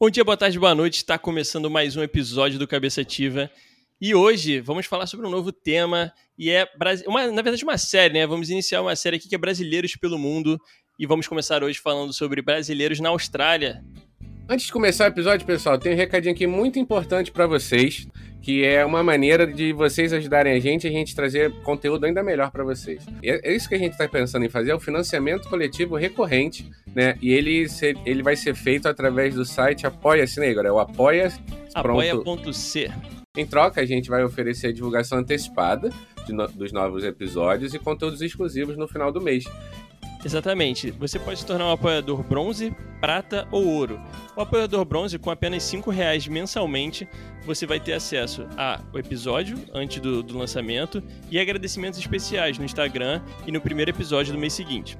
Bom dia, boa tarde, boa noite. Está começando mais um episódio do Cabeça Ativa. E hoje vamos falar sobre um novo tema e é uma, na verdade uma série, né? Vamos iniciar uma série aqui que é Brasileiros pelo Mundo e vamos começar hoje falando sobre brasileiros na Austrália. Antes de começar o episódio, pessoal, tem um recadinho aqui muito importante para vocês, que é uma maneira de vocês ajudarem a gente e a gente trazer conteúdo ainda melhor para vocês. E é, é isso que a gente está pensando em fazer, é o financiamento coletivo recorrente, né? E ele, ele vai ser feito através do site Apoia-se, né, Igor? É o apoia apoia.c. Em troca, a gente vai oferecer a divulgação antecipada no, dos novos episódios e conteúdos exclusivos no final do mês. Exatamente. Você pode se tornar um apoiador bronze, prata ou ouro. O apoiador bronze, com apenas R$ reais mensalmente, você vai ter acesso ao episódio antes do, do lançamento e agradecimentos especiais no Instagram e no primeiro episódio do mês seguinte.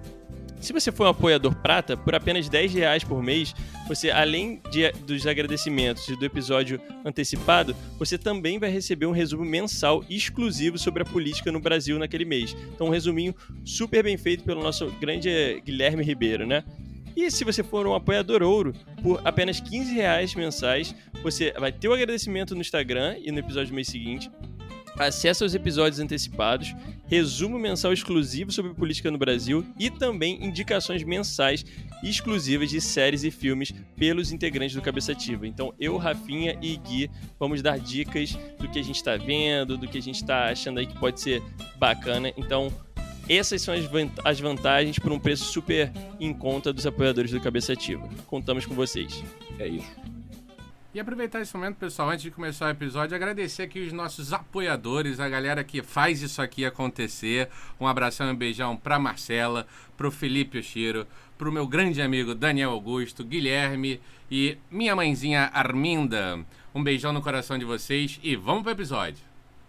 Se você for um apoiador prata, por apenas 10 reais por mês, você, além de, dos agradecimentos e do episódio antecipado, você também vai receber um resumo mensal exclusivo sobre a política no Brasil naquele mês. Então, um resuminho super bem feito pelo nosso grande Guilherme Ribeiro, né? E se você for um apoiador ouro, por apenas 15 reais mensais, você vai ter o agradecimento no Instagram e no episódio do mês seguinte, acesso aos episódios antecipados, resumo mensal exclusivo sobre política no Brasil e também indicações mensais exclusivas de séries e filmes pelos integrantes do Cabeça Ativa. Então, eu, Rafinha e Gui vamos dar dicas do que a gente está vendo, do que a gente está achando aí que pode ser bacana. Então, essas são as vantagens por um preço super em conta dos apoiadores do Cabeça Ativa. Contamos com vocês. É isso. E aproveitar esse momento, pessoal, antes de começar o episódio, agradecer aqui os nossos apoiadores, a galera que faz isso aqui acontecer. Um abração e um beijão pra Marcela, pro Felipe Oshiro, pro meu grande amigo Daniel Augusto, Guilherme e minha mãezinha Arminda. Um beijão no coração de vocês e vamos pro episódio.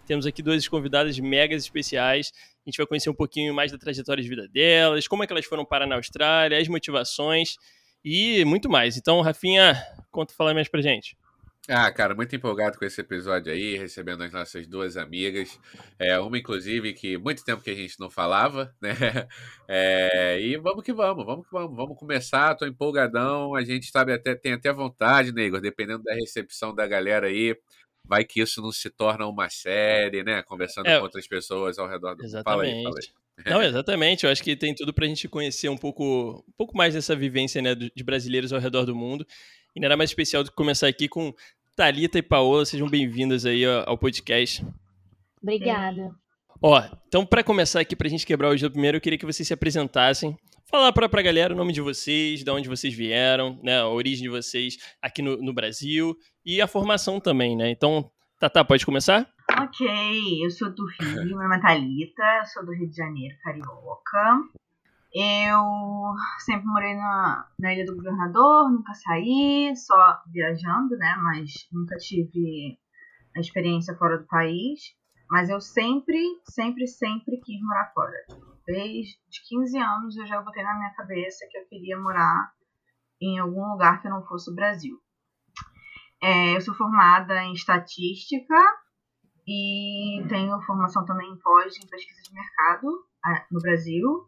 Temos aqui duas convidadas megas especiais. A gente vai conhecer um pouquinho mais da trajetória de vida delas, como é que elas foram parar na Austrália, as motivações e muito mais. Então, Rafinha, conta falar mais pra gente. Ah, cara, muito empolgado com esse episódio aí, recebendo as nossas duas amigas. É, uma, inclusive, que muito tempo que a gente não falava, né? É, e vamos que vamos, vamos que vamos. Vamos começar, tô empolgadão. A gente sabe até, tem até vontade, né, Igor? Dependendo da recepção da galera aí, vai que isso não se torna uma série, né? Conversando é, com outras pessoas ao redor do Exatamente. Fala aí, fala aí. Não, exatamente. Eu acho que tem tudo para a gente conhecer um pouco, um pouco mais dessa vivência né, de brasileiros ao redor do mundo. E nada mais especial do que começar aqui com Talita e Paola. Sejam bem-vindas aí ao podcast. Obrigada. Ó, então para começar aqui, para a gente quebrar o gelo primeiro, eu queria que vocês se apresentassem. Falar para a galera o nome de vocês, de onde vocês vieram, né, a origem de vocês aqui no, no Brasil e a formação também, né? Então, Tata, pode começar? Ok, eu sou do Rio, meu nome é Thalita, sou do Rio de Janeiro, carioca. Eu sempre morei na, na Ilha do Governador, nunca saí, só viajando, né? Mas nunca tive a experiência fora do país. Mas eu sempre, sempre, sempre quis morar fora. Desde 15 anos eu já botei na minha cabeça que eu queria morar em algum lugar que não fosse o Brasil. É, eu sou formada em estatística e tenho formação também em pós em pesquisa de mercado no Brasil.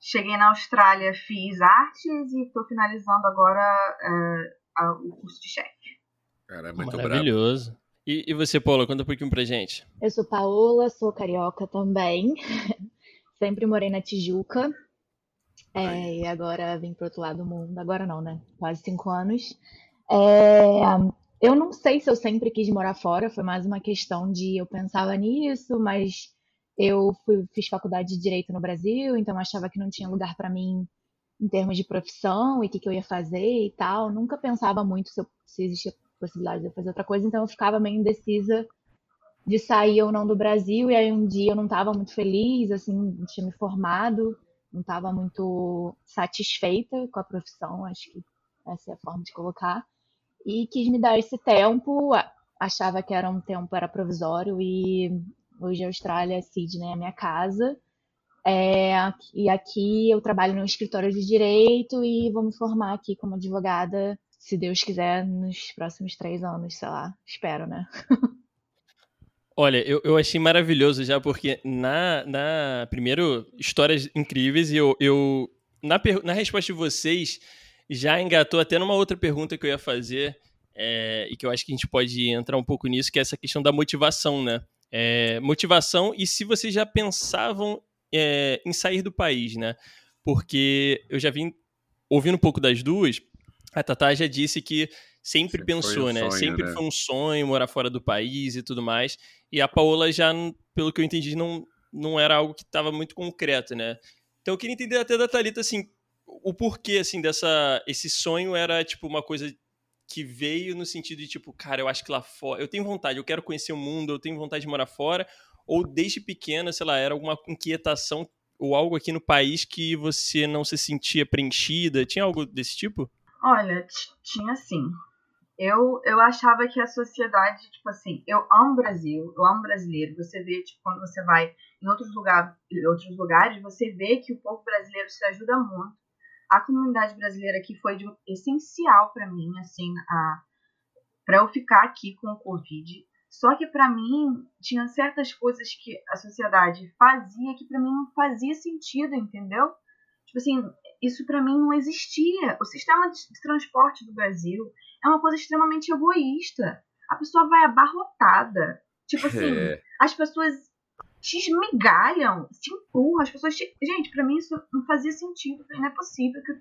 Cheguei na Austrália, fiz artes e estou finalizando agora uh, o curso de chefe. Cara, é muito Maravilhoso. E, e, você, Paula, conta um pouquinho pra gente. Eu sou Paola, sou carioca também. Sempre morei na Tijuca. É, e agora vim pro outro lado do mundo. Agora não, né? Quase cinco anos. É, eu não sei se eu sempre quis morar fora, foi mais uma questão de eu pensava nisso, mas eu fui, fiz faculdade de direito no Brasil, então achava que não tinha lugar para mim em termos de profissão e o que, que, eu ia fazer e tal. Nunca pensava muito se, eu, se existia possibilidade de eu fazer outra coisa, então eu ficava meio indecisa de sair ou não do Brasil. E aí um dia eu não estava muito feliz, assim, tinha me formado, não estava muito satisfeita com a profissão, acho que essa é a forma de colocar e quis me dar esse tempo. Achava que era um tempo era provisório e hoje a Austrália, Sydney é minha casa. É, e aqui eu trabalho no escritório de direito e vou me formar aqui como advogada, se Deus quiser, nos próximos três anos, sei lá. Espero, né? Olha, eu, eu achei maravilhoso já, porque na, na primeiro, histórias incríveis, e eu, eu na, na resposta de vocês, já engatou até numa outra pergunta que eu ia fazer, é, e que eu acho que a gente pode entrar um pouco nisso, que é essa questão da motivação, né? É, motivação e se vocês já pensavam é, em sair do país, né? Porque eu já vim ouvindo um pouco das duas, a Tatá já disse que sempre, sempre pensou, um né? Sonho, sempre né? foi um sonho morar fora do país e tudo mais. E a Paola já, pelo que eu entendi, não, não era algo que estava muito concreto, né? Então eu queria entender até da Thalita, assim, o porquê, assim, dessa... Esse sonho era, tipo, uma coisa que veio no sentido de, tipo, cara, eu acho que lá fora... Eu tenho vontade, eu quero conhecer o mundo, eu tenho vontade de morar fora. Ou desde pequena, sei lá, era alguma inquietação ou algo aqui no país que você não se sentia preenchida? Tinha algo desse tipo? Olha, tinha sim. Eu, eu achava que a sociedade, tipo assim, eu amo Brasil, eu amo brasileiro. Você vê, tipo, quando você vai em outros, lugar, em outros lugares, você vê que o povo brasileiro se ajuda muito. A comunidade brasileira aqui foi de, essencial para mim, assim, para eu ficar aqui com o Covid. Só que para mim tinha certas coisas que a sociedade fazia que para mim não fazia sentido, entendeu? Tipo assim, isso para mim não existia. O sistema de transporte do Brasil é uma coisa extremamente egoísta. A pessoa vai abarrotada. Tipo assim, é. as pessoas te esmigalham, te empurram, as pessoas te... Gente, para mim isso não fazia sentido. Não é possível que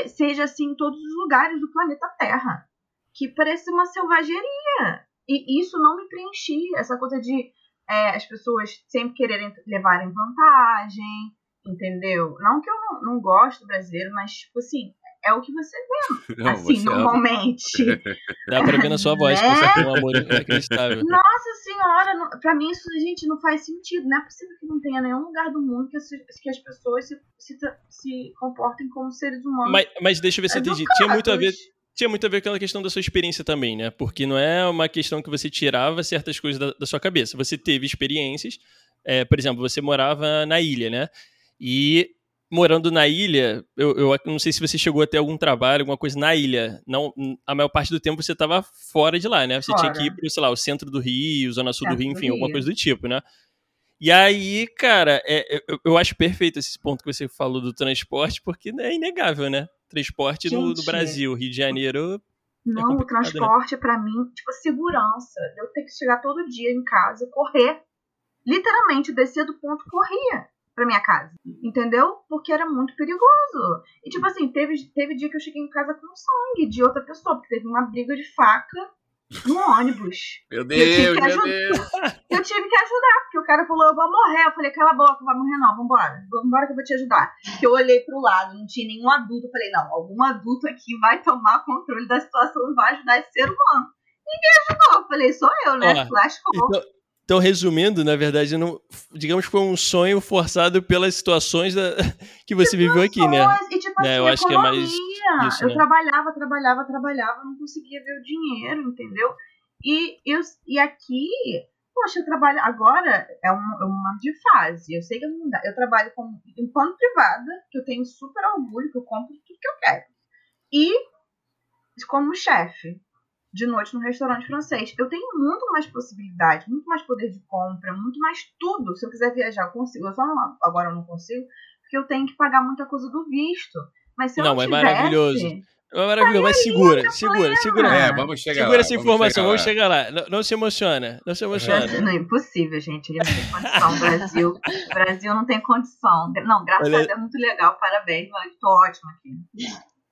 é, seja assim em todos os lugares do planeta Terra. Que parece uma selvageria. E isso não me preenchia. Essa coisa de é, as pessoas sempre quererem levarem vantagem, entendeu? Não que eu não, não gosto brasileiro, mas, tipo assim, é o que você vê, não, assim, você normalmente. Dá pra ver na sua voz né? que você tem um amor inacreditável. Nossa senhora, pra mim isso, gente, não faz sentido. Não é possível que não tenha nenhum lugar do mundo que as, que as pessoas se, se, se comportem como seres humanos. Mas, mas deixa eu ver se eu entendi. Tinha muito a ver tinha muito a ver com aquela questão da sua experiência também, né? Porque não é uma questão que você tirava certas coisas da, da sua cabeça. Você teve experiências, é, por exemplo, você morava na ilha, né? E morando na ilha, eu, eu, não sei se você chegou a ter algum trabalho, alguma coisa na ilha. Não, a maior parte do tempo você estava fora de lá, né? Você fora. tinha que ir para, sei lá, o centro do Rio, zona sul do Rio, enfim, do alguma coisa do tipo, né? E aí, cara, é, eu, eu, acho perfeito esse ponto que você falou do transporte, porque é inegável, né? Transporte Gente, no, no, Brasil, Rio de Janeiro. É não, é o né? transporte, né? para mim, tipo, segurança. Eu ter que chegar todo dia em casa, correr. Literalmente, descer do ponto, corria pra minha casa. Entendeu? Porque era muito perigoso. E, tipo assim, teve, teve dia que eu cheguei em casa com sangue de outra pessoa, porque teve uma briga de faca no ônibus. Meu Deus, meu Deus. Eu tive que ajudar, porque o cara falou, eu vou morrer. Eu falei, cala a boca, não vai morrer não, vambora. Vambora que eu vou te ajudar. Que eu olhei pro lado, não tinha nenhum adulto. Eu falei, não, algum adulto aqui vai tomar controle da situação e vai ajudar esse ser humano. Ninguém ajudou. Eu falei, sou eu, né? Flash então, então, resumindo, na verdade, não, digamos que foi um sonho forçado pelas situações da, que você viveu aqui, né? E, tipo, assim, eu acho que é mais isso, Eu né? trabalhava, trabalhava, trabalhava, não conseguia ver o dinheiro, entendeu? E, eu, e aqui, poxa, eu trabalho. Agora é um, é uma de fase. Eu sei que não dá. Eu trabalho como, enquanto privada, que eu tenho super orgulho, que eu compro tudo que eu quero. E como chefe de noite no restaurante francês. Eu tenho muito mais possibilidade, muito mais poder de compra, muito mais tudo. Se eu quiser viajar, eu consigo. Eu só não, agora eu não consigo, porque eu tenho que pagar muita coisa do visto. Mas se eu não, não é tivesse, maravilhoso. É maravilhoso, mas segura, segura, segura. É, vamos chegar segura lá, essa informação, vamos chegar lá. Vamos chegar lá. Não, não, se emociona, não se emociona. Não, é impossível, gente. Ele não tem condição. Brasil, o Brasil não tem condição. Não, graças Olha... a Deus, é muito legal. Parabéns, estou ótimo aqui.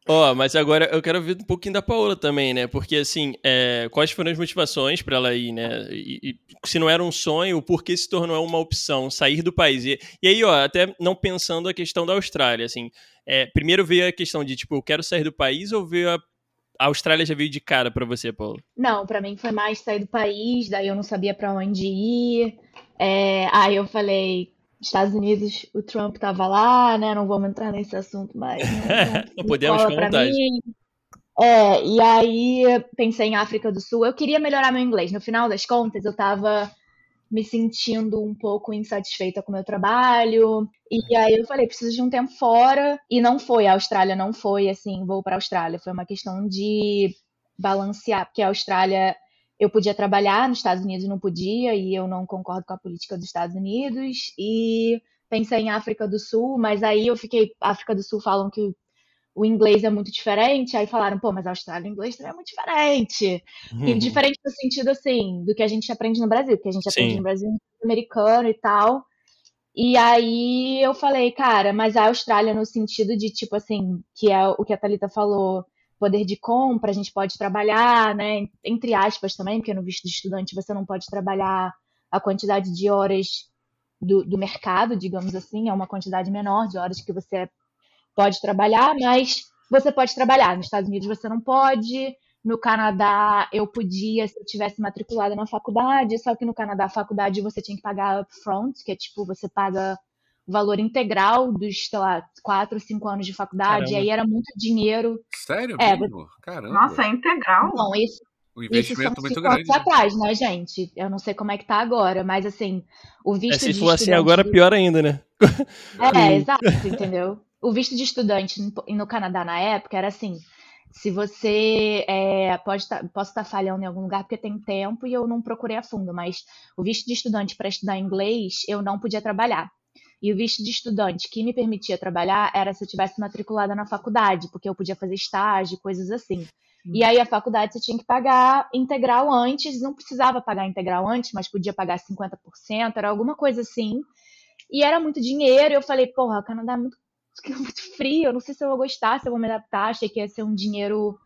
Ó, oh, mas agora eu quero ver um pouquinho da Paola também, né? Porque, assim, é, quais foram as motivações para ela ir, né? E, e, se não era um sonho, por que se tornou uma opção sair do país? E, e aí, ó, até não pensando a questão da Austrália, assim, é, primeiro veio a questão de, tipo, eu quero sair do país ou veio a, a Austrália já veio de cara para você, Paola? Não, para mim foi mais sair do país, daí eu não sabia para onde ir. É, aí eu falei, Estados Unidos, o Trump estava lá, né? Não vamos entrar nesse assunto mais. Né? Não podemos com vontade. É, e aí pensei em África do Sul. Eu queria melhorar meu inglês. No final das contas, eu estava me sentindo um pouco insatisfeita com o meu trabalho. E aí eu falei, preciso de um tempo fora. E não foi, a Austrália não foi assim, vou para a Austrália. Foi uma questão de balancear, porque a Austrália eu podia trabalhar nos Estados Unidos não podia, e eu não concordo com a política dos Estados Unidos. E pensei em África do Sul, mas aí eu fiquei. África do Sul falam que o inglês é muito diferente. Aí falaram, pô, mas a Austrália, o inglês também é muito diferente. E Uhum. diferente no sentido, assim, do que a gente aprende no Brasil, porque a gente aprende Sim. no Brasil americano e tal. E aí eu falei, cara, mas a Austrália no sentido de, tipo assim, que é o que a Thalita falou, poder de compra, a gente pode trabalhar, né? Entre aspas também, porque no visto de estudante você não pode trabalhar a quantidade de horas do, do mercado, digamos assim, é uma quantidade menor de horas que você pode trabalhar, mas você pode trabalhar. Nos Estados Unidos você não pode. No Canadá eu podia se eu tivesse matriculada na faculdade, só que no Canadá a faculdade você tinha que pagar upfront, que é tipo, você paga valor integral dos, sei lá, quatro, cinco anos de faculdade, e Caramba. aí era muito dinheiro. Sério É, mesmo? Caramba. Nossa, é integral. Bom, isso, um isso investimento são muito grande. né? atrás, né, gente? Eu não sei como é que tá agora, mas assim, o É, visto se de for assim estudante agora, do- pior ainda, né? É, exato, entendeu? O visto de estudante no- Canadá na época era assim: se você é, pode tá- posso estar falhando em algum lugar porque tem tempo e eu não procurei a fundo, mas o visto de estudante para estudar inglês eu não podia trabalhar. E o visto de estudante que me permitia trabalhar era se eu tivesse matriculada na faculdade, porque eu podia fazer estágio, coisas assim. E aí a faculdade você tinha que pagar integral antes, não precisava pagar integral antes, mas podia pagar 50%, era alguma coisa assim. E era muito dinheiro. Eu falei, porra, o Canadá é muito, muito frio. Eu não sei se eu vou gostar, se eu vou me adaptar. Achei que ia ser um dinheiro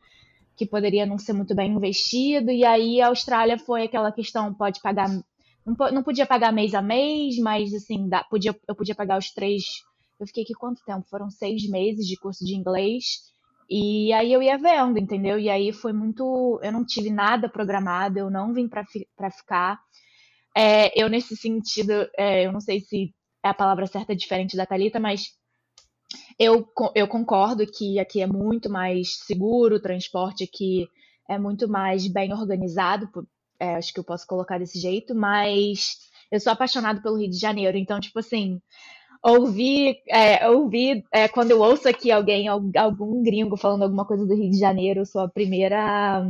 que poderia não ser muito bem investido. E aí a Austrália foi aquela questão: pode pagar. Não, não podia pagar mês a mês, mas assim, podia, eu podia pagar os três. Eu fiquei aqui quanto tempo? Foram seis meses de curso de inglês. E aí eu ia vendo, entendeu? E aí foi muito. Eu não tive nada programado, eu não vim pra, fi- ficar. É, eu, nesse sentido, é, eu não sei se é a palavra certa diferente da Thalita, mas eu, eu concordo que aqui é muito mais seguro, o transporte aqui é muito mais bem organizado, é, acho que eu posso colocar desse jeito, mas eu sou apaixonada pelo Rio de Janeiro, então, tipo assim, ouvir, é, ouvir é, quando eu ouço aqui alguém, al- algum gringo falando alguma coisa do Rio de Janeiro, eu sou a primeira.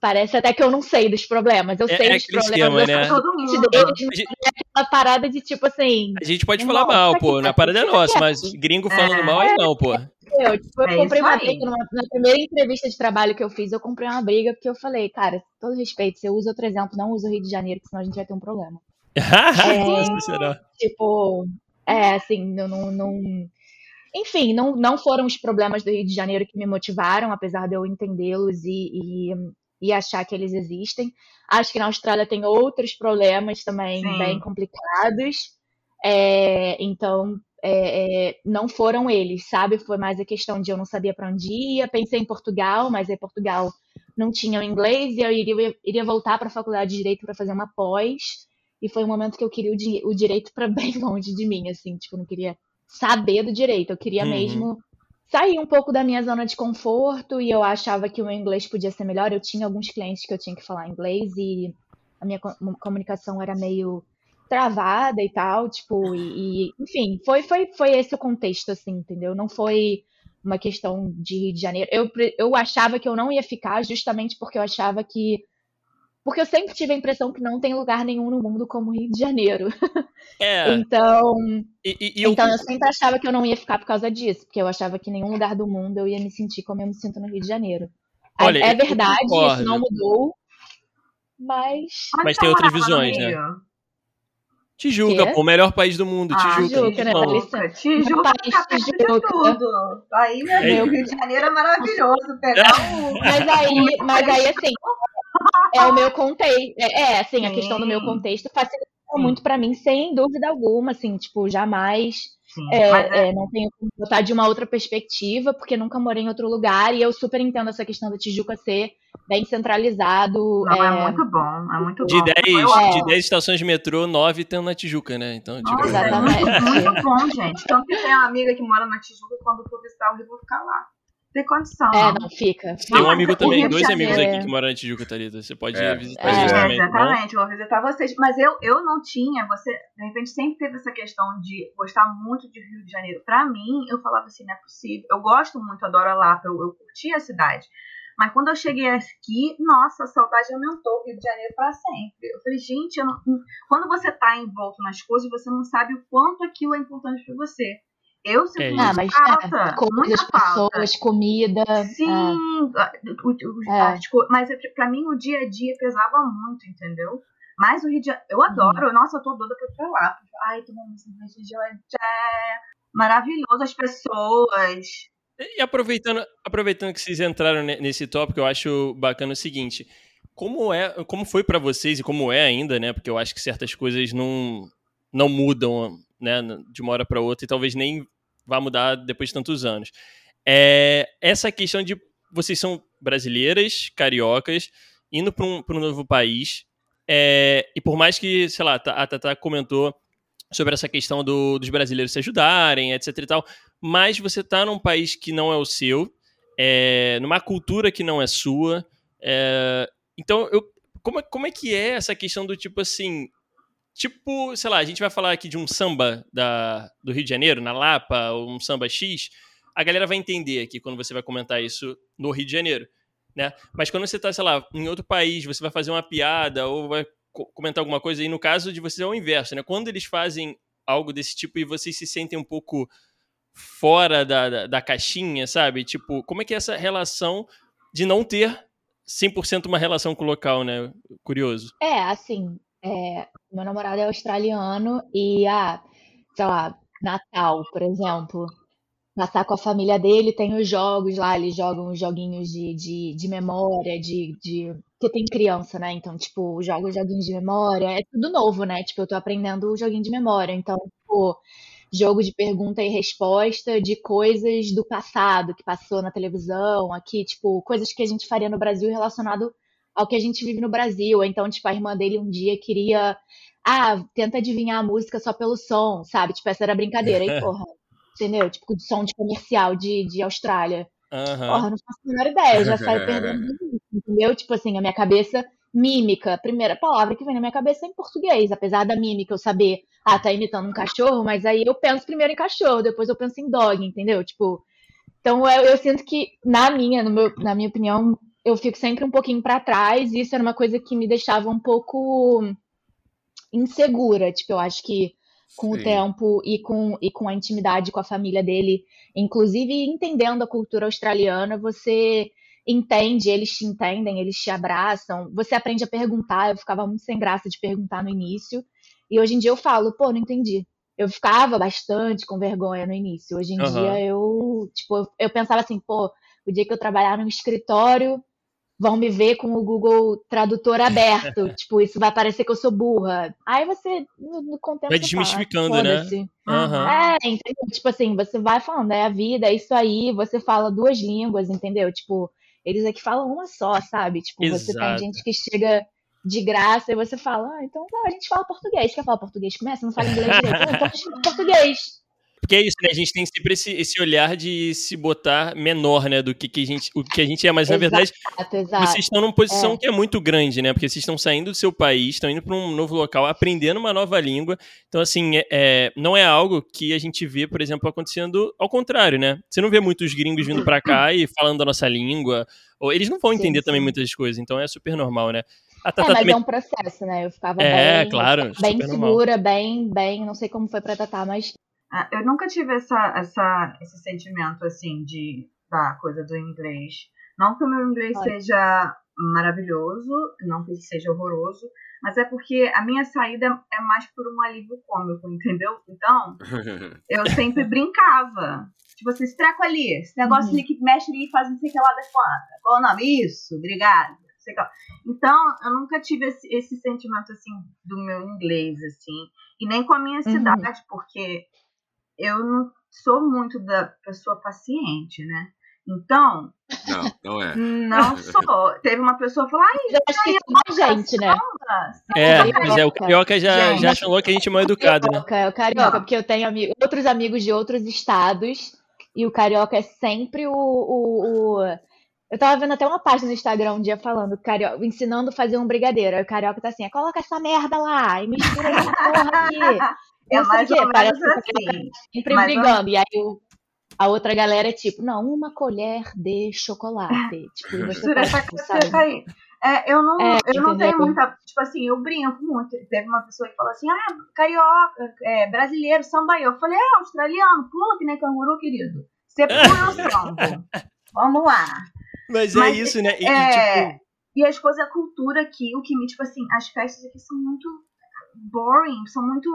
Parece até que eu não sei dos problemas. Eu É- sei é dos problemas, esquema, eu né? Todo mundo. é aquela parada de tipo assim. A gente pode falar mal, pô. Na parada é nossa, mas gringo falando mal é não, pô. Eu, tipo, eu É comprei uma briga numa- na primeira entrevista de trabalho que eu fiz, eu comprei uma briga porque eu falei, cara, todo respeito, você usa outro exemplo, não usa o Rio de Janeiro, que senão a gente vai ter um problema. Nossa, será? Tipo, é assim, não, não, não- enfim, não, não foram os problemas do Rio de Janeiro que me motivaram, apesar de eu entendê-los e, e, e achar que eles existem. Acho que na Austrália tem outros problemas também Sim. bem complicados. É, então, é, é, não foram eles, sabe? Foi mais a questão de eu não sabia para onde ia. Pensei em Portugal, mas em Portugal não tinha o inglês e eu iria, iria voltar para a faculdade de direito para fazer uma pós. E foi um momento que eu queria o, di- o direito para bem longe de mim, assim, tipo, não queria saber do direito, eu queria Uhum. mesmo sair um pouco da minha zona de conforto e eu achava que o meu inglês podia ser melhor. Eu tinha alguns clientes que eu tinha que falar inglês e a minha co- comunicação era meio travada e tal, tipo, e, e, enfim, foi, foi, foi esse o contexto, assim, entendeu? Não foi uma questão de Rio de Janeiro. Eu, eu achava que eu não ia ficar justamente porque eu achava que. Porque eu sempre tive a impressão que não tem lugar nenhum no mundo como Rio de Janeiro. É, Então, e, e- e eu, então eu sempre achava que eu não ia ficar por causa disso, porque eu achava que em nenhum lugar do mundo eu ia me sentir como eu me sinto no Rio de Janeiro. É- Olha, é verdade, isso não mudou, mas Mas tem outras visões, né? Tijuca, pô, o melhor país do mundo, Ah, Tijuca. Tijuca, né? Tijuca de Tijuca. tudo. Aí, meu É Rio, isso. Rio de Janeiro é maravilhoso. Pegar o... Mas aí, mas aí assim, é o meu contexto. É, é, assim, a Sim. questão do meu contexto facilitou Sim. muito pra mim, sem dúvida alguma, assim, tipo, jamais. Sim, é, mas é- é, não tenho como botar de uma outra perspectiva, porque nunca morei em outro lugar, e eu super entendo essa questão da Tijuca ser bem centralizado. não, é, é, muito bom. É muito De bom. 10, Eu amo. de 10 estações de metrô, 9 tem na Tijuca, né? Então, tipo, Nossa, é Exatamente. muito, muito bom, gente. Tanto que tem uma amiga que mora na Tijuca, quando for visitar o Rio, eu vou ficar lá. Tem condição. É, não, fica. tem um Não, amigo também, dois amigos aqui que moram na Tijuca, Thalita. Você pode É, visitar é, a gente É, também, tá exatamente, vou visitar vocês. Mas eu, eu não tinha, você, de repente, sempre teve essa questão de gostar muito de Rio de Janeiro. Pra mim, eu falava assim, não é possível. Eu gosto muito, adoro a Lapa, eu, eu curti a cidade. Mas quando eu cheguei aqui, nossa, a saudade aumentou o Rio de Janeiro pra sempre. Eu falei, gente, eu não- quando você tá envolto nas coisas, você não sabe o quanto aquilo é importante pra você. Eu sinto É Ah, mas falta. é, muita falta. pessoas, comida. é. Sim, o- o- É. mas é- pra mim o dia a dia pesava muito, entendeu? Mas o Rio de Janeiro, eu Uhum. adoro, nossa, eu tô doida pra ir pra lá. Ai, tomar uma cerveja gelada, é maravilhoso, as pessoas. E aproveitando, aproveitando que vocês entraram ne- nesse tópico, eu acho bacana o seguinte: como é, como foi pra vocês e como é ainda, né? Porque eu acho que certas coisas não não mudam, né, de uma hora pra outra e talvez nem vá mudar depois de tantos anos. É essa questão de vocês são brasileiras, cariocas, indo para um, um novo país. é, e por mais que, sei lá, a Tata comentou sobre essa questão do- dos brasileiros se ajudarem, etc e tal, mas você tá num país que não é o seu, é, numa cultura que não é sua. é, então, eu, como, como é que é essa questão do tipo assim. Tipo, sei lá, a gente vai falar aqui de um samba da, do Rio de Janeiro, na Lapa, ou um samba X. A galera vai entender aqui quando você vai comentar isso no Rio de Janeiro, né? Mas quando você tá, sei lá, em outro país, você vai fazer uma piada ou vai comentar alguma coisa, e no caso de vocês é o inverso, né? Quando eles fazem algo desse tipo e vocês se sentem um pouco fora da, da, da caixinha, sabe? Tipo, como é que é essa relação de não ter 100% uma relação com o local, né? Curioso. É, assim, é, meu namorado é australiano e, ah, sei lá, Natal, por exemplo, passar com a família dele, tem os jogos lá, eles jogam os joguinhos de, de, de memória, de, de... Porque tem criança, né? Então, tipo, joga os joguinhos de memória, é tudo novo, né? Tipo, eu tô aprendendo o joguinho de memória, então, tipo, jogo de pergunta e resposta de coisas do passado que passou na televisão, aqui, tipo, coisas que a gente faria no Brasil relacionado ao que a gente vive no Brasil. Então, tipo, a irmã dele um dia queria. Ah, tenta adivinhar a música só pelo som, sabe? Tipo, essa era brincadeira. Aí, porra, entendeu? Tipo, de som de comercial de, de Austrália. Aham. Porra, não faço a menor ideia, já saio perdendo isso, entendeu? Tipo assim, a minha cabeça, mímica, a primeira palavra que vem na minha cabeça é em português, apesar da mímica eu saber, ah, tá imitando um cachorro, mas aí eu penso primeiro em cachorro, depois eu penso em dog, entendeu? Tipo, então eu, eu sinto que, na minha, meu, na minha opinião, eu fico sempre um pouquinho pra trás, e isso era uma coisa que me deixava um pouco insegura, tipo, eu acho que com o Sim. tempo e com, e com a intimidade com a família dele, inclusive entendendo a cultura australiana, você entende, eles te entendem, eles te abraçam, você aprende a perguntar. Eu ficava muito sem graça de perguntar no início, e hoje em dia eu falo, pô, não entendi. Eu ficava bastante com vergonha no início. Hoje em Aham. dia eu, tipo, eu, eu pensava assim, pô, o dia que eu trabalhar num escritório, vão me ver com o Google Tradutor aberto. tipo, isso vai parecer que eu sou burra. Aí você, no, no com o tempo, Vai fala, desmistificando, né? Aham. É, entendeu? Tipo assim, você vai falando, é a vida, é isso aí, você fala duas línguas, entendeu? Tipo, eles aqui falam uma só, sabe? Tipo, você tem Exato. gente que chega de graça e você fala, ah, então tá, a gente fala português. Quer falar português? Começa, não fala inglês direito. Então a gente fala português. Porque é isso, né? A gente tem sempre esse, esse olhar de se botar menor, né? Do que, que a gente, o que a gente é. Mas, na verdade, Exato, exato. vocês estão numa posição É. que é muito grande, né? Porque vocês estão saindo do seu país, estão indo para um novo local, aprendendo uma nova língua. Então, assim, é- é, não é algo que a gente vê, por exemplo, acontecendo ao contrário, né? Você não vê muitos gringos vindo para cá e falando a nossa língua. Ou eles não vão Sim, entender também sim. muitas coisas, então é super normal, né? A É, mas também. é um processo, né? Eu ficava É, bem, claro, bem normal. segura, bem, bem, não sei como foi pra Tatá, mas Eu nunca tive essa, essa, esse sentimento, assim, de, da coisa do inglês. Não que o meu inglês Olha. seja maravilhoso, não que ele seja horroroso, mas é porque a minha saída é mais por um alívio cômico, entendeu? Então, eu sempre brincava. Tipo assim, esse treco ali, esse negócio Uhum. ali que mexe ali e faz não sei o que lá da quanta. Qual o nome? Isso, obrigada. não sei o que lá. Então, eu nunca tive esse, esse sentimento, assim, do meu inglês, assim. E nem com a minha Uhum. cidade, porque eu não sou muito da pessoa paciente, né? Então, Não, não é. não sou. Teve uma pessoa que falou, ai, eu acho que isso é da gente, né? É, Carioca. mas é, o carioca já, Gente. já acham logo que a gente é mal educado, né? Carioca, é o carioca, porque eu tenho ami- outros amigos de outros estados e o carioca é sempre o, o, o- Eu tava vendo até uma página no Instagram um dia falando, carioca, ensinando a fazer um brigadeiro. Aí o carioca tá assim, coloca essa merda lá e mistura essa porra aqui. É Não sei mais o quê, ou parece assim. sempre Mas brigando. E aí o- a outra galera é tipo, não, uma colher de chocolate. Tipo, e você tá, essa tipo, sabe? aí. É, eu não, É, eu não tenho muita. Tipo assim, eu brinco muito. Teve uma pessoa que falou assim: ah, carioca, é, brasileiro, samba aí. Eu falei: é, australiano, pula que nem canguru, querido. Você pula o. Vamos lá. Mas, é Mas, isso, né? E, e, É, tipo, e as coisas, a cultura aqui, o que me, tipo assim, as festas aqui são muito boring, são muito.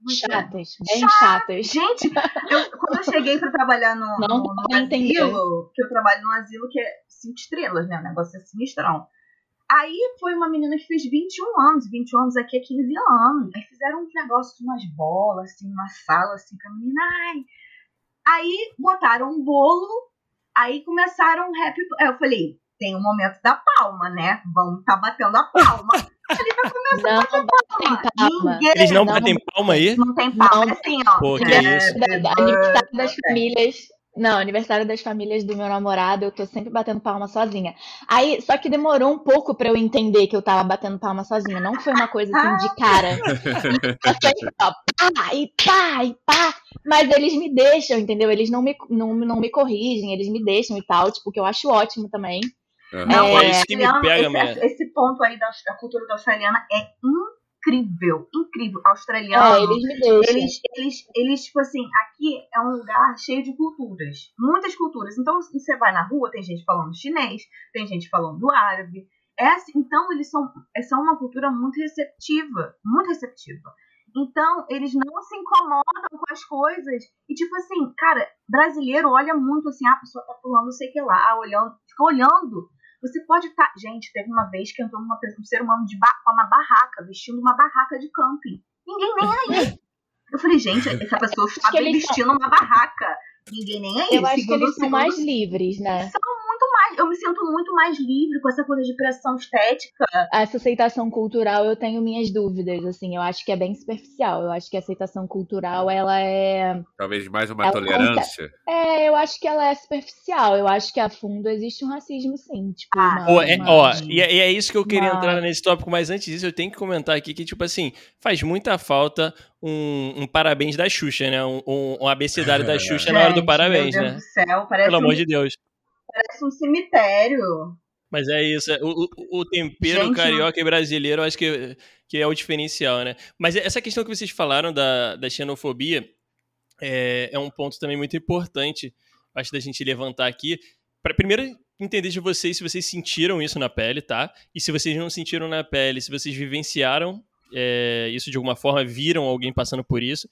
Muito- Chatas, bem chatas. Gente, eu- quando eu cheguei pra trabalhar no, Não no, no entender. asilo, que eu trabalho num asilo que é cinco estrelas, né? O negócio é sinistrão. Aí foi uma menina que fez 21 anos, 21 anos aqui é 15 anos. Aí fizeram uns negócios, umas bolas, assim, uma sala, assim, pra menina. Ai. Aí botaram um bolo, aí começaram um rap. Eu falei, tem um momento da palma, né? Vamos tá batendo a palma. Ali vai começar Não a bater palma. Ninguém eles não não- batem palma aí? não tem palma, Não. é assim, ó. Pô, que Aniversário isso. da- aniversário das famílias. Não, aniversário das famílias do meu namorado, eu tô sempre batendo palma sozinha. Aí, só que demorou um pouco pra eu entender que eu tava batendo palma sozinha. Não foi uma coisa assim de cara. Foi, ó, pá, e pá, e pá. Mas eles me deixam, entendeu? Eles não me, não, não me corrigem, eles me deixam e tal, tipo, que eu acho ótimo também. Não, É, é isso que me pega, esse, mulher. esse ponto aí da, da cultura da australiana é incrível, incrível. É, Australiano, eles me deixam. eles, eles, eles, tipo assim, aqui é um lugar cheio de culturas, muitas culturas. Então, você vai na rua, tem gente falando chinês, tem gente falando árabe. É assim, então, eles são, são uma cultura muito receptiva, muito receptiva. Então, eles não se incomodam com as coisas. E, tipo assim, cara, brasileiro olha muito assim, ah, a pessoa tá pulando não sei o que lá, olhando, fica olhando. Você pode estar. Gente, teve uma vez que entrou uma, pessoa- um ser humano de ba... com uma barraca, vestindo uma barraca de camping. Ninguém nem aí. Eu falei, gente, essa pessoa está que vestindo uma barraca. Ninguém nem aí. Eu acho que Segundo- eles são mais livres, né? muito mais. Eu me sinto muito mais livre com essa coisa de pressão estética. Essa aceitação cultural eu tenho minhas dúvidas, assim, eu acho que é bem superficial. Eu acho que a aceitação cultural, ela é. Talvez mais uma Ela tolerância. É, eu acho que ela é superficial. Eu acho que a fundo existe um racismo, sim. Tipo, Ah, uma- é, uma- ó, e é, e é isso que eu queria uma- entrar nesse tópico, mas antes disso eu tenho que comentar aqui que, tipo assim, faz muita falta um, um parabéns da Xuxa, né? Um, um, um abecedário da Xuxa na hora do parabéns, meu Deus né? do céu, parece, Pelo um, amor de Deus. Parece um cemitério. Mas é isso, é, o, o, o tempero Gente, carioca e brasileiro eu acho que, que é o diferencial, né? Mas essa questão que vocês falaram da, da xenofobia é, é um ponto também muito importante, acho da gente levantar aqui. Para primeiro entender de vocês se vocês sentiram isso na pele, tá? E se vocês não sentiram na pele, se vocês vivenciaram é, isso de alguma forma, viram alguém passando por isso,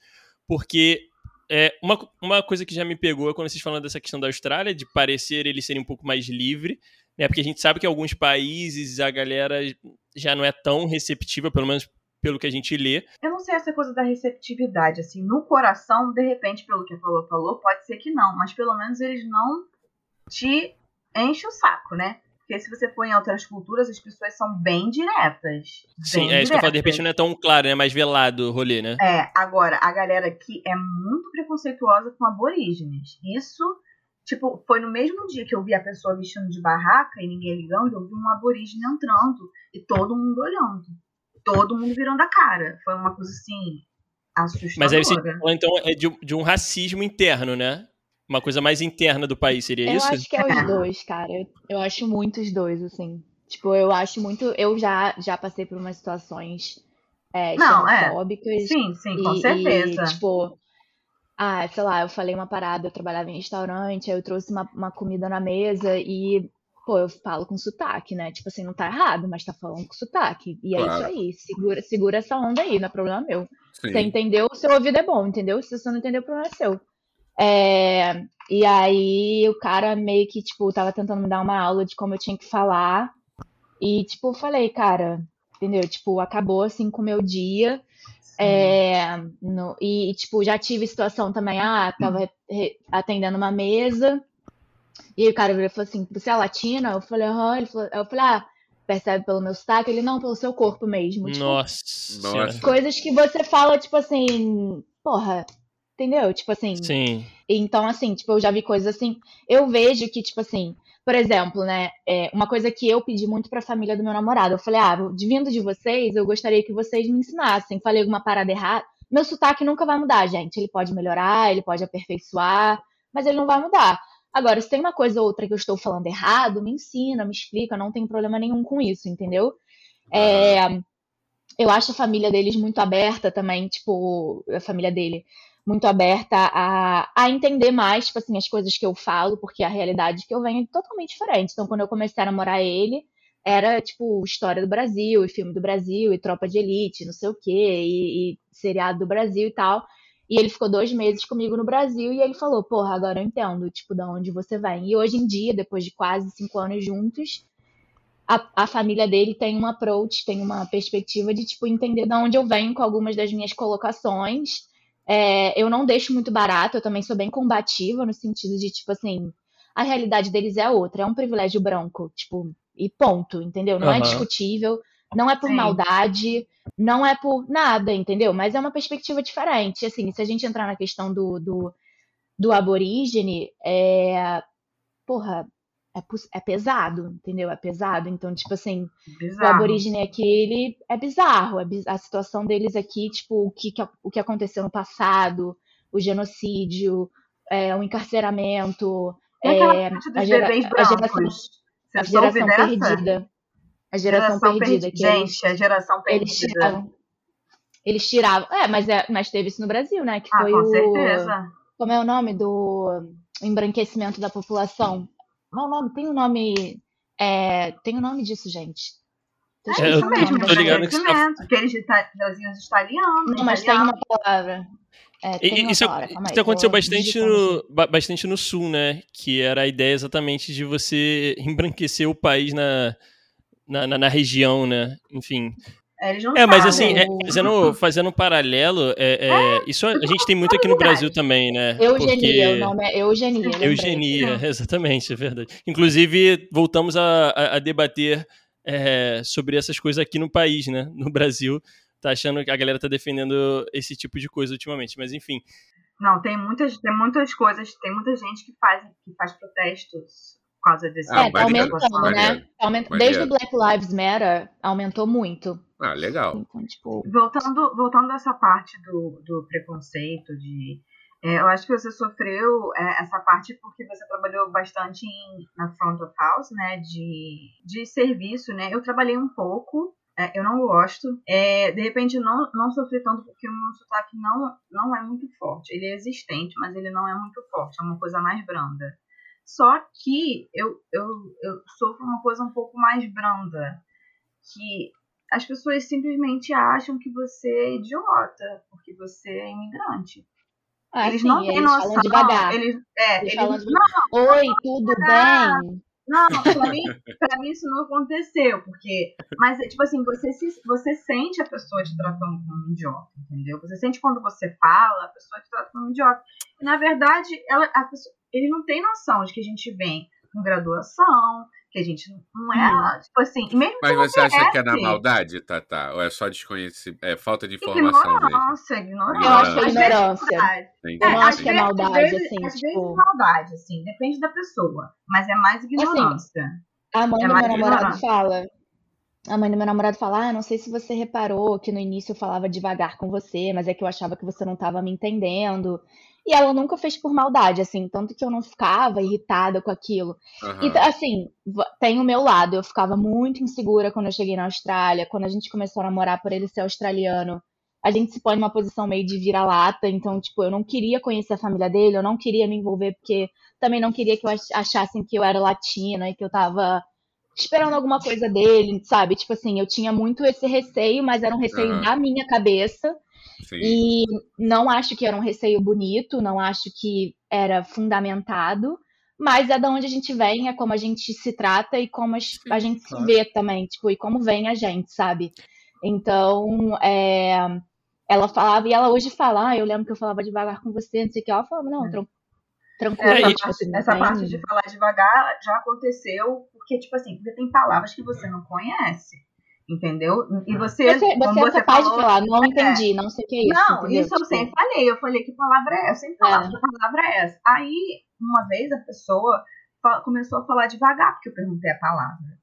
porque é, uma, uma coisa que já me pegou é quando vocês falam dessa questão da Austrália, de parecer eles serem um pouco mais livre, né? Porque a gente sabe que alguns países a galera já não é tão receptiva, pelo menos pelo que a gente lê. Eu não sei essa coisa da receptividade, assim, no coração, de repente, pelo que a falou, falou, pode ser que não, mas pelo menos eles não te enchem o saco, né? Porque se você for em outras culturas, as pessoas são bem diretas. Sim, bem é isso que eu falo, de repente não é tão claro, né? Mais velado o rolê, né? É, agora, a galera aqui é muito preconceituosa com aborígenes. Isso, tipo, foi no mesmo dia que eu vi a pessoa vestindo de barraca e ninguém ligando, eu vi um aborígene entrando e todo mundo olhando. Todo mundo virando a cara. Foi uma coisa assim, assustadora. Mas aí você fala, então, é de, de um racismo interno, né? Uma coisa mais interna do país, seria Eu isso? acho que é os dois, cara. Eu, eu acho muito os dois, assim. Tipo, eu acho muito. Eu já, já passei por umas situações é, Não, é. Sim, sim, com E- certeza. E, tipo, ah, sei lá, eu falei uma parada, eu trabalhava em restaurante, aí eu trouxe uma, uma comida na mesa e, pô, eu falo com sotaque, né? Tipo assim, não tá errado, mas tá falando com sotaque. E é Claro. isso aí, segura, segura essa onda aí, não é problema meu. Sim. Você entendeu, o seu ouvido é bom, entendeu? Se você não entendeu, o problema é seu. É, e aí o cara meio que, tipo, tava tentando me dar uma aula de como eu tinha que falar. E, tipo, eu falei, cara, entendeu? Tipo, acabou assim com o meu dia. É, no- e, tipo, já tive situação também, ah, tava re- atendendo uma mesa, e aí o cara virou e falou assim, você é latina? Eu falei, aham, ele falou, eu falei, ah, percebe pelo meu sotaque? Ele, não, pelo seu corpo mesmo. Tipo, Nossa. Coisas que você fala, tipo assim, porra, entendeu? Tipo assim, Sim. então, assim, tipo, eu já vi coisas assim. Eu vejo que, tipo assim, por exemplo, né? é, uma coisa que eu pedi muito pra família do meu namorado. Eu falei, ah, vindo de vocês, eu gostaria que vocês me ensinassem. Falei alguma parada errada. Meu sotaque nunca vai mudar, gente. Ele pode melhorar, ele pode aperfeiçoar, mas ele não vai mudar. Agora, se tem uma coisa ou outra que eu estou falando errado, me ensina, me explica, não tem problema nenhum com isso, entendeu? É, eu acho a família deles muito aberta também, tipo, a família dele muito aberta a, a entender mais, tipo assim, as coisas que eu falo, porque a realidade que eu venho é totalmente diferente. Então, quando eu comecei a namorar ele, era, tipo, história do Brasil, e filme do Brasil, e tropa de elite, não sei o quê, e, e seriado do Brasil e tal. E ele ficou dois meses comigo no Brasil e ele falou, porra, agora eu entendo, tipo, de onde você vem. E hoje em dia, depois de quase cinco anos juntos, a, a família dele tem um approach, tem uma perspectiva de, tipo, entender de onde eu venho com algumas das minhas colocações. É, eu não deixo muito barato, eu também sou bem combativa no sentido de, tipo assim, a realidade deles é outra, é um privilégio branco, tipo, e ponto, entendeu? Não uhum. é discutível, não é por Sim. maldade, não é por nada, entendeu? Mas é uma perspectiva diferente. Assim, se a gente entrar na questão do, do, do aborígene, é. Porra, é, é, pesado, entendeu? É pesado. Então, tipo assim, bizarro. o aborígene aqui, ele é bizarro. É biz... A situação deles aqui, tipo, o que, o que aconteceu no passado, o genocídio, é, o encarceramento, é, a, gera... a, geração, a geração perdida. A geração, geração perdida. Que gente, eles, a geração perdida. Eles tiravam. Eles tiravam. É, mas, é, mas teve isso no Brasil, né? Que ah, foi com o. certeza. Como é o nome do embranquecimento da população? Qual o nome? Tem o um nome. É, tem o um nome disso, gente. É, é, isso mesmo, tô ligado que, tá... que eles traziam os italianos. Não, mas tem uma palavra. É, isso, palavra, isso aconteceu bastante no, bastante no sul, né? Que era a ideia exatamente de você embranquecer o país na, na, na, na região, né? Enfim. É, é mas assim, é, fazendo, fazendo um paralelo, é, é, é isso a gente tem muito aqui no Brasil também, né? Eugenia, Porque... o nome é Eugenia. Eugenia, exatamente, é verdade. Inclusive, voltamos a, a, a debater é, sobre essas coisas aqui no país, né? No Brasil, tá achando que a galera tá defendendo esse tipo de coisa ultimamente, mas enfim. Não, tem muitas, tem muitas coisas, tem muita gente que faz, que faz protestos por causa desse. Ah, é, tá aumentando, né? Aumenta, desde o Black Lives Matter, aumentou muito. Ah, legal. Então, tipo... Voltando, voltando a essa parte do, do preconceito, de. É, eu acho que você sofreu é, essa parte porque você trabalhou bastante em, na front of house, né? De, de serviço, né? Eu trabalhei um pouco, é, eu não gosto. É, de repente, não, não sofri tanto porque o meu sotaque não, não é muito forte. Ele é existente, mas ele não é muito forte. É uma coisa mais branda. Só que eu, eu, eu sofro uma coisa um pouco mais branda, que as pessoas simplesmente acham que você é idiota, porque você é imigrante. Ah, eles sim, não têm eles noção. Falam devagar. Eles, é, eles, eles falam não, Oi, tudo bem? Não, pra mim, pra mim isso não aconteceu, porque. Mas, tipo assim, você, se, você sente a pessoa te tratando como um idiota, entendeu? Você sente quando você fala, a pessoa te trata como um idiota. E, na verdade, ela, a pessoa, ele não tem noção de que a gente vem com graduação, que a gente não é, hum. tipo assim, mesmo Mas você acha que é na maldade, Tata? Ou é só desconhecimento, é falta de informação ignorância, mesmo? Ignorância, Eu acho que é ignorância. Eu não acho que é maldade, às vezes, assim, às tipo... vezes maldade, assim, depende da pessoa, mas é mais assim, ignorância. Assim, a mãe é do meu namorado fala, a mãe do meu namorado fala, ah, não sei se você reparou que no início eu falava devagar com você, mas é que eu achava que você não estava me entendendo. E ela nunca fez por maldade, assim, tanto que eu não ficava irritada com aquilo. Uhum. E, assim, tem o meu lado, eu ficava muito insegura quando eu cheguei na Austrália, quando a gente começou a namorar por ele ser australiano. A gente se põe numa posição meio de vira-lata, então, tipo, eu não queria conhecer a família dele, eu não queria me envolver, porque também não queria que eu achassem que eu era latina e que eu tava esperando alguma coisa dele, sabe? Tipo assim, eu tinha muito esse receio, mas era um receio uhum. da minha cabeça. Sim. E não acho que era um receio bonito, não acho que era fundamentado, mas é da onde a gente vem, é como a gente se trata e como a, gente claro. se vê também, tipo, e como vem a gente, sabe? Então, é, ela falava, e ela hoje fala, ah, eu lembro que eu falava devagar com você, não sei o que, ela falava, não, é. Tranquilo. Essa, tipo, assim, essa parte de falar devagar já aconteceu, porque, tipo assim, você tem palavras que você não conhece entendeu? E você, você, você é capaz falou, de falar, não é. entendi, não sei o que é isso. Não, entendeu? isso eu tipo sempre falei, eu falei que palavra é essa, eu sempre falava é. que palavra é essa. Aí, uma vez a pessoa começou a falar devagar, porque eu perguntei a palavra.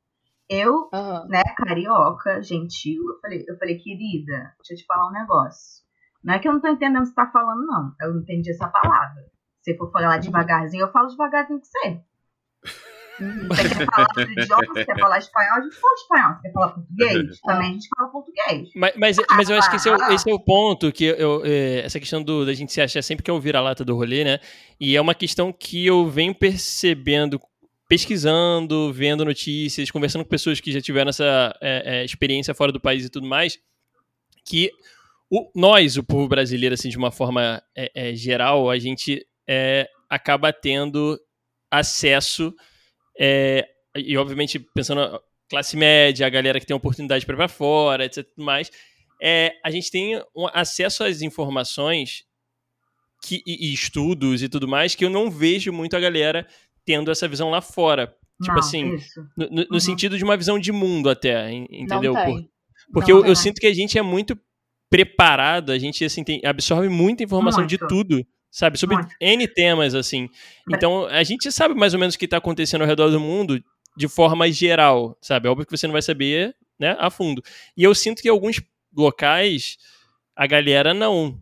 Eu, uhum. né, carioca, gentil, eu falei, eu falei, querida, deixa eu te falar um negócio. Não é que eu não tô entendendo o que você tá falando, não. Eu entendi essa palavra. Se for falar devagarzinho, eu falo devagarzinho com você. Você quer falar outro idioma, você quer falar espanhol, a gente fala espanhol. Você quer falar português, também a gente fala português. Mas, mas, mas eu acho que esse é o, esse é o ponto, que eu, é, essa questão do, da gente se achar sempre que é o vira-lata do rolê, né? E é uma questão que eu venho percebendo, pesquisando, vendo notícias, conversando com pessoas que já tiveram essa é, é, experiência fora do país e tudo mais, que o, nós, o povo brasileiro, assim, de uma forma é, é, geral, a gente é, acaba tendo acesso é, e obviamente pensando classe média, a galera que tem oportunidade para ir para fora, etc. Mais, é, a gente tem um acesso às informações que, e, e, estudos e tudo mais que eu não vejo muito a galera tendo essa visão lá fora. Tipo não, assim, no, no uhum. sentido de uma visão de mundo até, entendeu? Por, porque não, eu, eu sinto que a gente é muito preparado, a gente assim, tem, absorve muita informação muito. de tudo sabe? Sobre Muito. N temas, assim. Então, a gente sabe mais ou menos o que está acontecendo ao redor do mundo de forma geral, sabe? É óbvio que você não vai saber, né, a fundo. E eu sinto que alguns locais, a galera não.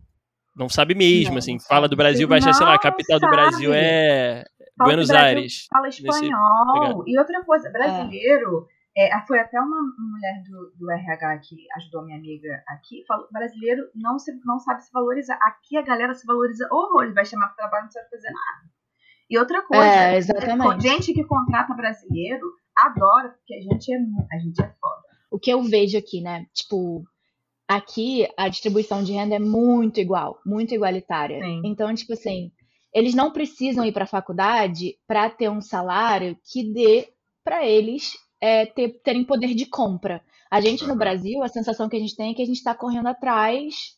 Não sabe mesmo, não, assim. Fala do Brasil, vai achar, sei lá, a capital sabe. do Brasil é fala Buenos Aires. Fala espanhol. E outra coisa, brasileiro... É é, foi até uma mulher do, do RH que ajudou minha amiga aqui, falou, brasileiro não, se, não sabe se valorizar. Aqui a galera se valoriza horrores, vai chamar para trabalho não sabe fazer nada. E outra coisa, é, exatamente. gente que contrata brasileiro adora, porque a gente é, a gente é foda. O que eu vejo aqui, né? Tipo, aqui a distribuição de renda é muito igual, muito igualitária. Sim. Então, tipo assim, eles não precisam ir para a faculdade para ter um salário que dê para eles é, ter, terem poder de compra. A gente no Brasil, a sensação que a gente tem é que a gente está correndo atrás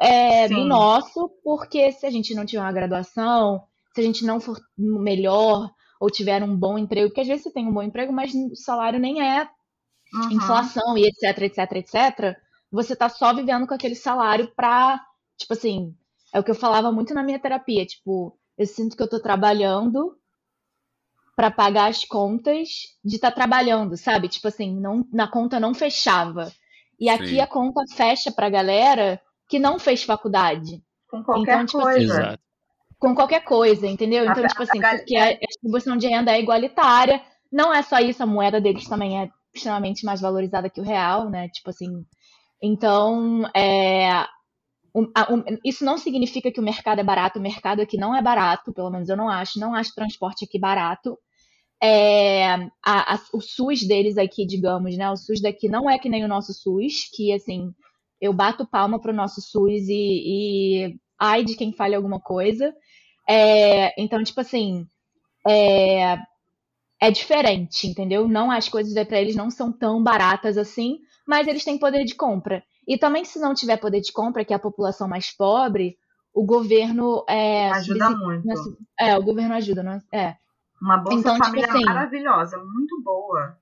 é, do nosso, porque se a gente não tiver uma graduação, se a gente não for melhor ou tiver um bom emprego, porque às vezes você tem um bom emprego, mas o salário nem é uhum. inflação e etc, etc, etc, você tá só vivendo com aquele salário pra, tipo assim, é o que eu falava muito na minha terapia, tipo, eu sinto que eu tô trabalhando para pagar as contas de estar tá trabalhando, sabe? Tipo assim, não, na conta não fechava. E aqui Sim. a conta fecha pra galera que não fez faculdade. Com qualquer então, tipo, assim, coisa. Assim, com qualquer coisa, entendeu? Então, a, tipo assim, a, porque a, a distribuição de renda é igualitária. Não é só isso, a moeda deles também é extremamente mais valorizada que o real, né? Tipo assim. Então, é, um, um, isso não significa que o mercado é barato, o mercado aqui não é barato, pelo menos eu não acho, não acho transporte aqui barato. É, a, a, o SUS deles aqui, digamos, né? O SUS daqui não é que nem o nosso SUS, que assim, eu bato palma pro nosso SUS e, e ai de quem fale alguma coisa. É, então, tipo assim, é, é diferente, entendeu? Não as coisas para eles não são tão baratas assim, mas eles têm poder de compra. E também, se não tiver poder de compra, que é a população mais pobre, o governo. É, ajuda muito. É, o governo ajuda, não é? É. Uma Bolsa então, Família tipo assim, maravilhosa, muito boa.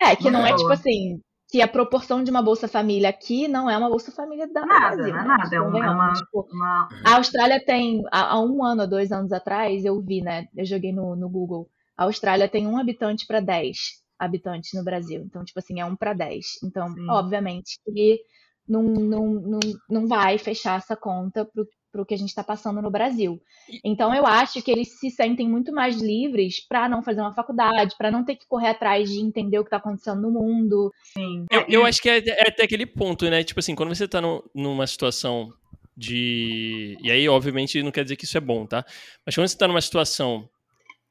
É, que muito não é tipo assim, que a proporção de uma Bolsa Família aqui não é uma Bolsa Família da nada, Brasil. Não é né? nada, tipo, é uma, uma, tipo, uma, A Austrália tem, há, há, um ano, dois anos atrás, eu vi, né? Eu joguei no, no Google. A Austrália tem um habitante para dez habitantes no Brasil. Então, tipo assim, é um para dez. Então, Sim. obviamente, que não, não, não, não vai fechar essa conta para o que a gente está passando no Brasil. Então, eu acho que eles se sentem muito mais livres para não fazer uma faculdade, para não ter que correr atrás de entender o que está acontecendo no mundo. Sim. Eu, eu acho que é, é, até aquele ponto, né? Tipo assim, quando você está numa situação de. E aí, obviamente, não quer dizer que isso é bom, tá? Mas quando você está numa situação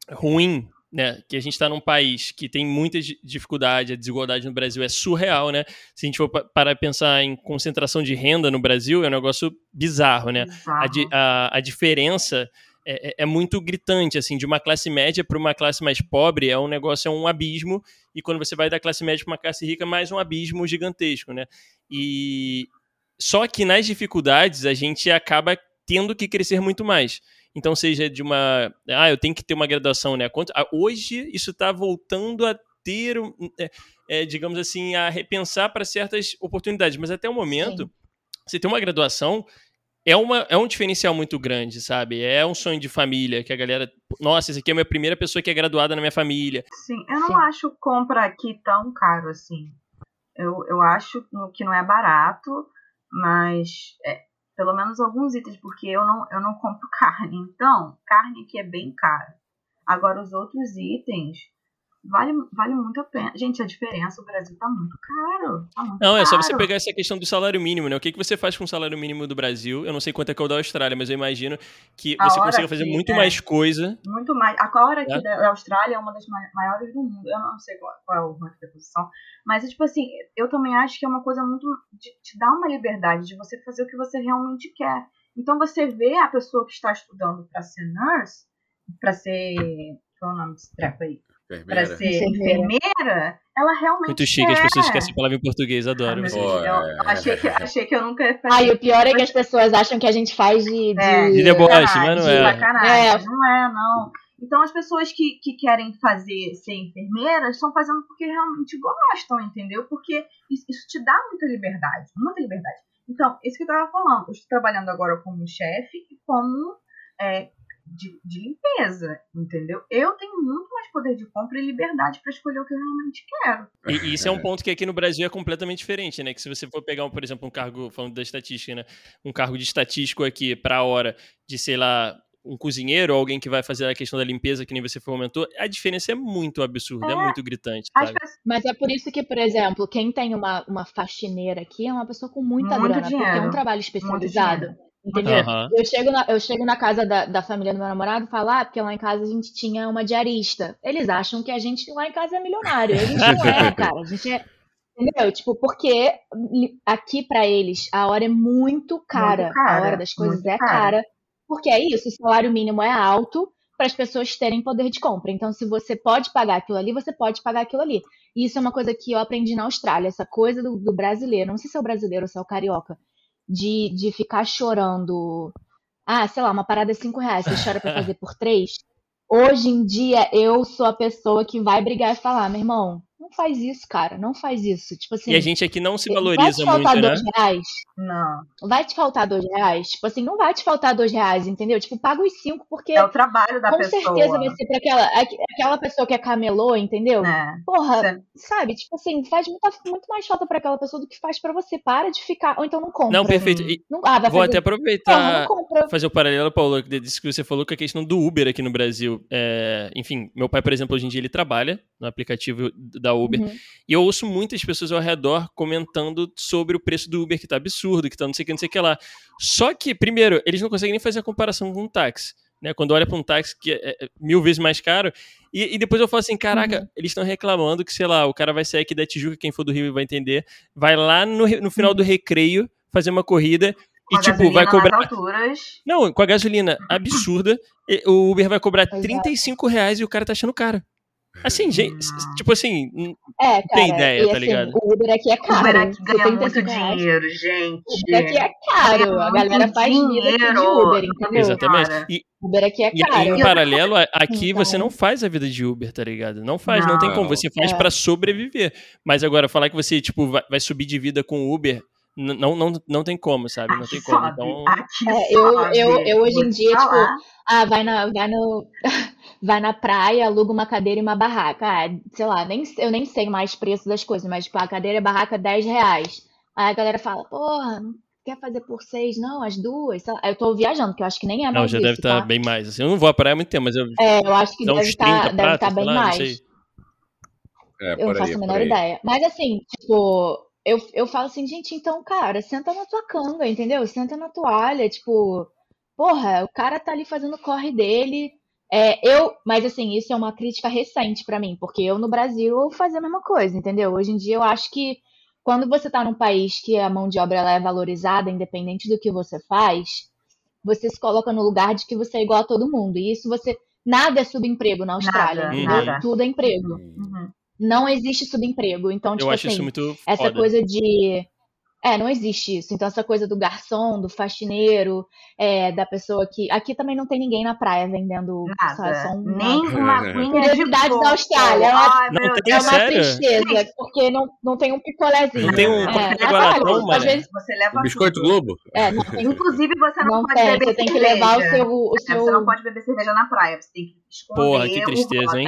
ruim né, que a gente está num país que tem muita dificuldade, a desigualdade no Brasil é surreal, né? Se a gente for para pensar em concentração de renda no Brasil, é um negócio bizarro, né? Bizarro. A, a, a, diferença é, é, é, muito gritante, assim, de uma classe média para uma classe mais pobre é um negócio, é um abismo, e quando você vai da classe média para uma classe rica, mais um abismo gigantesco, né? E só que nas dificuldades a gente acaba tendo que crescer muito mais. Então, seja de uma. Ah, eu tenho que ter uma graduação, né? Ah, hoje, isso está voltando a ter, é, é, digamos assim, a repensar para certas oportunidades. Mas até o momento, Sim. você ter uma graduação é, uma, é um diferencial muito grande, sabe? É um sonho de família, que a galera. Nossa, esse aqui é a minha primeira pessoa que é graduada na minha família. Sim, eu não Sim. acho compra aqui tão caro assim. Eu, eu acho que não é barato, mas é, Pelo menos alguns itens, porque eu não, eu não compro carne. Então, carne aqui é bem cara. Agora, os outros itens, vale, vale muito a pena. Gente, a diferença, o Brasil tá muito caro. Tá muito Não, é só você pegar essa questão do salário mínimo, né? O que, que você faz com o salário mínimo do Brasil? Eu não sei quanto é que é o da Austrália, mas eu imagino que A você consiga fazer muito é. mais coisa. Muito mais. A hora aqui É. da Austrália é uma das mai- maiores do mundo. Eu não sei qual, qual é o ranking da posição. Mas, é tipo assim, eu também acho que é uma coisa muito. De, te dá uma liberdade de você fazer o que você realmente quer. Então você vê a pessoa que está estudando para ser nurse, para ser. Qual é o nome desse treco aí? Para Enfermeira. ser Enfermeira. enfermeira, ela realmente. Muito chique, as quer. pessoas esquecem a palavra em português, Ah, adoro. Pô, eu é. achei, que, achei que eu nunca ia fazer. Ah, e o pior é que as pessoas acham que a gente faz de. de... É, De deboche, mas não é. É. Não é, não. Então as pessoas que, que querem fazer ser enfermeiras estão fazendo porque realmente gostam, entendeu? Porque isso, isso te dá muita liberdade, muita liberdade. Então, isso que eu tava falando, eu estou trabalhando agora como chefe e como é, de, de limpeza, entendeu? Eu tenho muito mais poder de compra e liberdade para escolher o que eu realmente quero. E isso é um ponto que aqui no Brasil é completamente diferente, né? Que se você for pegar, por exemplo, um cargo, falando da estatística, né? Um cargo de estatístico aqui para hora de, sei lá, um cozinheiro ou alguém que vai fazer a questão da limpeza, que nem você comentou, a diferença é muito absurda, é, É. muito gritante, sabe? Mas é por isso que, por exemplo, quem tem uma, uma faxineira aqui é uma pessoa com muita Muito grana, porque é dinheiro. um trabalho especializado. Entendeu? Aham. Eu, chego na, eu chego na casa da, da família do meu namorado e falo, ah, porque lá em casa a gente tinha uma diarista. Eles acham que a gente lá em casa é milionário. A gente não é, cara. A gente é. Entendeu? Tipo, porque aqui pra eles a hora é muito cara. Muito cara, A hora das coisas é cara. cara. Porque é isso, o salário mínimo é alto para as pessoas terem poder de compra. Então, se você pode pagar aquilo ali, você pode pagar aquilo ali. E isso é uma coisa que eu aprendi na Austrália, essa coisa do, do brasileiro, não sei se é o brasileiro ou se é o carioca, de, de ficar chorando. Ah, sei lá, uma parada é 5 reais, você chora pra fazer por 3. Hoje em dia, eu sou a pessoa que vai brigar e falar, meu irmão, não faz isso, cara, não faz isso. Tipo assim, E a gente aqui não se vai valoriza te faltar muito, né? dois reais? não. Vai te faltar dois reais? Tipo assim, não vai te faltar dois reais, entendeu? Tipo, paga os cinco, porque É o trabalho da com pessoa. certeza vai ser pra aquela, aqu- aquela pessoa que é camelô, entendeu? né? Porra, Certo. sabe? Tipo assim, faz muita, muito mais falta pra aquela pessoa do que faz pra você. Para de ficar. Ou então não compra. Não, perfeito. E Não, ah, vai vou fazer. até Porra, aproveitar compra. fazer o paralelo, Paulo, disso que você falou com a questão do Uber aqui no Brasil. É, enfim, meu pai, por exemplo, hoje em dia ele trabalha no aplicativo da Uber. Uhum. E eu ouço muitas pessoas ao redor comentando sobre o preço do Uber, que tá absurdo, que tá não sei o que, não sei o que lá. Só que, primeiro, eles não conseguem nem fazer a comparação com um táxi. Né, quando olha para um táxi que é é mil vezes mais caro, e, e depois eu falo assim: caraca, Uhum. eles estão reclamando que, sei lá, o cara vai sair aqui da Tijuca, quem for do Rio vai entender, vai lá no, no final do recreio fazer uma corrida e, a tipo, vai cobrar. Não, com a gasolina absurda, o Uber vai cobrar é. 35 reais e o cara tá achando caro. Assim, gente, tipo assim, É, cara. tem ideia, e, tá assim, ligado? O Uber aqui é caro. Uber aqui ganha 75 muito reais. dinheiro, gente. O Uber aqui é caro. A galera faz vida aqui de dinheiro. Uber, entendeu? exatamente. E, Uber aqui é e caro. em paralelo, aqui Então- você não faz a vida de Uber, tá ligado? Não faz, não, tem Não. como. Você faz É. pra sobreviver. Mas agora, falar que você, tipo, vai, vai subir de vida com o Uber, não, não, não tem como, sabe? Não tem como. Então, É, eu- eu- eu hoje em dia, tipo. Ah, vai na, vai no, vai na praia, aluga uma cadeira e uma barraca. Ah, sei lá, nem, eu nem sei mais preço das coisas, mas tipo, a cadeira e a barraca 10 reais. Aí a galera fala, porra, não quer fazer por seis, não, as duas? sei lá. Eu tô viajando, porque eu acho que nem é não, mais já isso, deve estar tá? bem mais. Assim, eu não vou à praia há muito tempo, mas eu. É, eu acho que deve estar 30 deve pratas, tá bem lá, não mais. sei. É, Eu não aí, faço a menor ideia. Mas assim, tipo, eu, eu falo assim, gente, então, cara, senta na tua canga, entendeu? Senta na toalha, tipo, porra, o cara tá ali fazendo o corre dele. É, eu, mas assim, isso é uma crítica recente pra mim, porque eu no Brasil eu fazia a mesma coisa, entendeu? Hoje em dia eu acho que quando você tá num país que a mão de obra ela é valorizada, independente do que você faz, você se coloca no lugar de que você é igual a todo mundo. E isso você. Nada é subemprego na Austrália, Nada, nada. Tudo é emprego. Uhum. Não existe subemprego. Então, Eu tipo acho assim, isso muito essa foda. coisa de. É, não existe isso. Então, essa coisa do garçom, do faxineiro, é, da pessoa que. Aqui também não tem ninguém na praia vendendo. Só, Nada. só um- Nem uma de Curiosidade da. Austrália, ela- Ai, Não meu tem, É Deus. uma sério? tristeza, porque não, não tem um picolézinho. Não tem um- É, é é Guaratão, às vezes, Você leva O Biscoito tudo. Globo? é, não tem. Inclusive, você não, Não pode tem, beber você tem que cerveja. levar o seu. O É, seu... Você não pode beber cerveja na praia. Você tem que esconder Porra, que o tristeza, hein?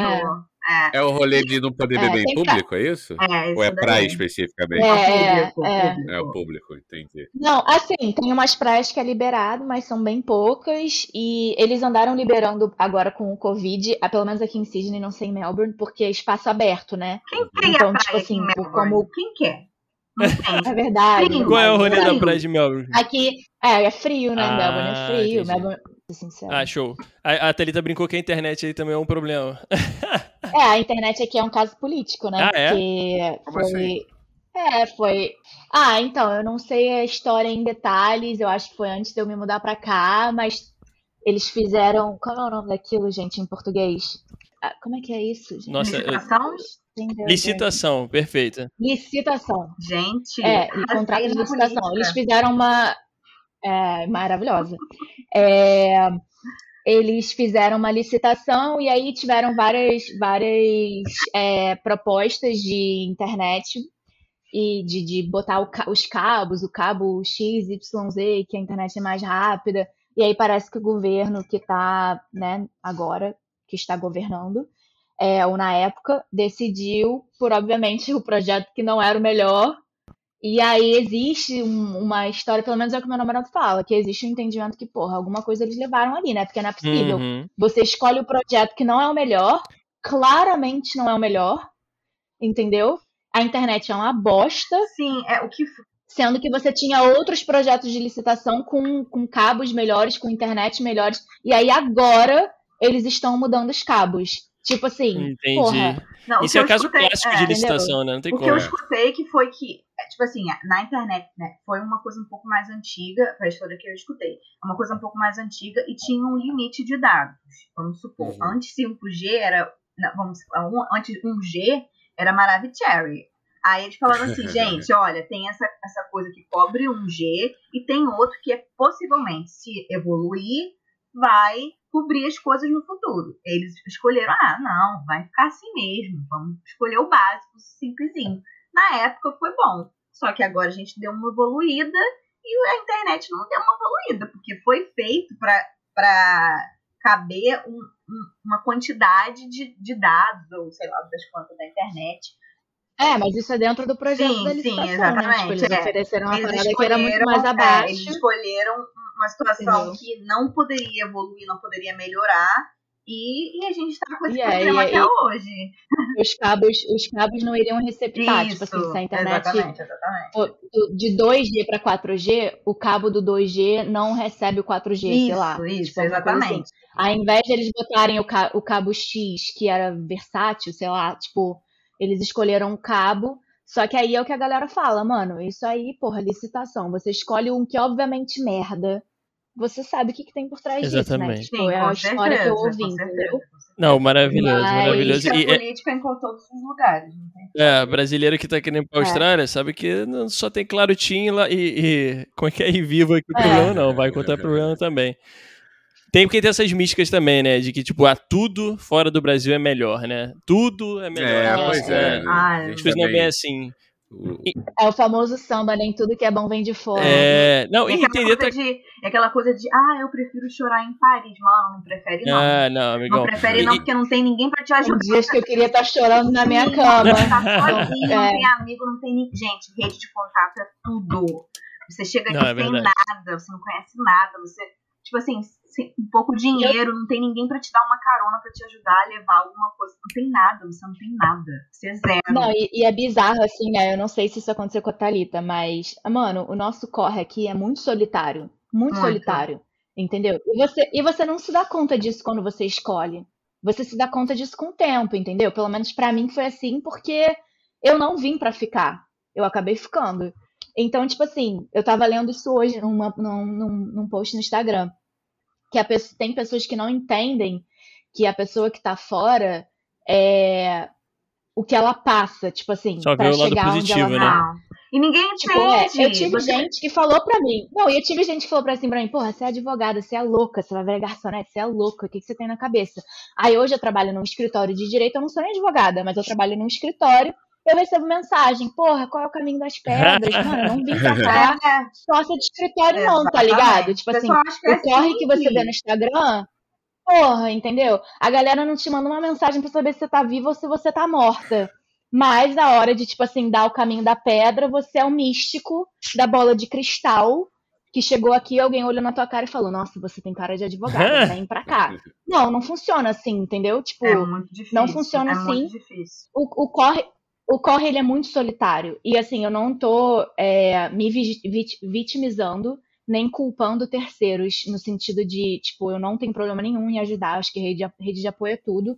É o rolê de não poder É, beber em tem público, é isso? É, Ou é isso praia especificamente? É, público, é. público. É o público, entendi. Não, assim, tem umas praias que é liberado, mas são bem poucas. E eles andaram liberando agora com o Covid, ah, pelo menos aqui em Sydney, não sei em Melbourne, porque é espaço aberto, né? Quem quer ir Então, tipo praia assim, por Melbourne? como- Quem quer? Tem. É verdade. Sim, Qual é o rolê da assim, praia de Melbourne? Aqui, é, é frio, né? Ah, Melbourne é frio. entendi. Melbourne, ser sincero. Ah, show. A, a Thalita brincou que a internet aí também é um problema. É, a internet aqui é um caso político, né? Ah, é? Porque Como foi. assim? É, foi. Ah, então, eu não sei a história em detalhes, eu acho que foi antes de eu me mudar pra cá, mas eles fizeram. Como é o nome daquilo, gente, em português? Ah, como é que é isso, gente? Nossa, eu- Licitação? licitação, perfeita. Licitação. Gente, É, e contrato de licitação. política. Eles fizeram uma. É, maravilhosa. É, eles fizeram uma licitação e aí tiveram várias, várias é, propostas de internet e de, de botar o os cabos, o cabo X, Y, Z, que a internet é mais rápida. E aí parece que o governo que está, né, agora, que está governando, é, ou na época, decidiu por, obviamente, o projeto que não era o melhor. E aí existe um- uma história, pelo menos é o que meu namorado fala, que existe um entendimento que, porra, alguma coisa eles levaram ali, né? Porque não é possível. Uhum. Você escolhe o projeto que não é o melhor, claramente não é o melhor, entendeu? A internet é uma bosta, Sim, é o que sendo que você tinha outros projetos de licitação com, com cabos melhores, com internet melhores, e aí agora eles estão mudando os cabos. Tipo assim, Entendi. porra, Não, o Isso que é eu caso escutei- clássico é, de entendeu? licitação, né? Não tem O que como. eu escutei que foi que, é, tipo assim, na internet, né, foi uma coisa um pouco mais antiga, foi a história que eu escutei, é uma coisa um pouco mais antiga e tinha um limite de dados. Vamos supor, Uhum. antes 5G era, não, vamos, um- antes 1G era Maravicherry. Aí eles falaram assim, gente, olha, tem essa, essa coisa que cobre 1G e tem outro que é possivelmente, se evoluir, vai cobrir as coisas no futuro. Eles escolheram, ah, não, vai ficar assim mesmo, vamos escolher o básico, simplesinho. Na época foi bom, só que agora a gente deu uma evoluída e a internet não deu uma evoluída, porque foi feito para caber um- um- uma quantidade de, de dados, ou sei lá, das quantas da internet. É, mas isso é dentro do projeto Sim, da sim, licitação, né? exatamente, Tipo, eles é. ofereceram uma Eles parada que era muito mais é, abaixo. eles escolheram uma situação Entendeu? que não poderia evoluir, não poderia melhorar, e, e a gente tá com esse E é, problema e- até e- hoje. Os cabos, os cabos não iriam receptar, tipo assim, se a internet exatamente, exatamente. de 2G para 4G, o cabo do 2G não recebe o 4G, sei Isso, lá. isso, tipo, exatamente. assim. Ao invés de eles botarem o, ca- o cabo X, que era versátil, sei lá, tipo, eles escolheram um cabo. Só que aí é o que a galera fala, mano, isso aí, porra, licitação. Você escolhe um que obviamente merda. Você sabe o que, que tem por trás disso, né? Exatamente. Tipo, Sim, é a história que eu certeza, ouvi, certeza, entendeu? certeza. Não, maravilhoso, Mas- maravilhoso. E é, política em todos os lugares. É, brasileiro que tá querendo ir pra É. Austrália sabe que não só tem Claro Tim lá e, e. Como é que é? E vivo aqui o É. problema, não. Vai encontrar problema também. Tem porque tem essas místicas também, né? De que, tipo, ah, tudo fora do Brasil é melhor, né? Tudo é melhor. É, Nossa, pois é. Ah, A gente As coisas não também- bem assim. É o famoso samba, nem tudo que é bom vem de fora. É. Não, É e entender. coisa de, é aquela coisa de, ah, eu prefiro chorar em Paris. Mano, não prefere não. Ah, não, não amigão. prefere não, E- porque não tem ninguém pra te Tem ajudar. dias que eu queria estar chorando na minha cama. Tá sozinho, não É. tem amigo, não tem ninguém. Gente, rede de contato é tudo. Você chega aqui Não, é sem nada, você não conhece nada, você, tipo assim, sem um pouco dinheiro, não tem ninguém pra te dar uma carona pra te ajudar a levar alguma coisa. Não tem nada, você não tem nada. Você é zero. Não, e, e é bizarro, assim, né? Eu não sei se isso aconteceu com a Thalita, mas, mano, o nosso corre aqui é muito solitário. Muito, Muito. solitário. Entendeu? E você, e você não se dá conta disso quando você escolhe. Você se dá conta disso com o tempo, entendeu? Pelo menos pra mim foi assim, porque eu não vim pra ficar. Eu acabei ficando. Então, tipo assim, eu tava lendo isso hoje numa, num, num, num post no Instagram. Que a pessoa, tem pessoas que não entendem que a pessoa que tá fora é o que ela passa, tipo assim, Só pra o lado chegar onde positivo, ela né? tá. E ninguém Tipo, é, entende. eu tive Você- gente que falou pra mim. Não, e eu tive gente que falou pra, assim, pra mim, porra, você é advogada, você é louca, você vai ver garçonete, você é louca, o que, que você tem na cabeça? Aí hoje eu trabalho num escritório de direito, eu não sou nem advogada, mas eu trabalho num escritório, eu recebo mensagem, porra, qual é o caminho das pedras? Mano, não vim pra cá É, sócia de escritório, não, tá ligado? Tipo assim, é o corre assim que você vê no Instagram Porra, entendeu? A galera não te manda uma mensagem pra saber se você tá viva ou se você tá morta. Mas na hora de, tipo assim, dar o caminho da pedra, você é o místico da bola de cristal que chegou aqui, alguém olhou na tua cara e falou: Nossa, você tem cara de advogado, vem pra cá. Não, não funciona assim, entendeu? Tipo, É muito difícil. não funciona é assim. Muito difícil. o, o corre. O corre ele é muito solitário. E assim, eu não tô é, me vi- vit- vitimizando nem culpando terceiros, no sentido de, tipo, eu não tenho problema nenhum em ajudar, acho que rede, rede de apoio é tudo.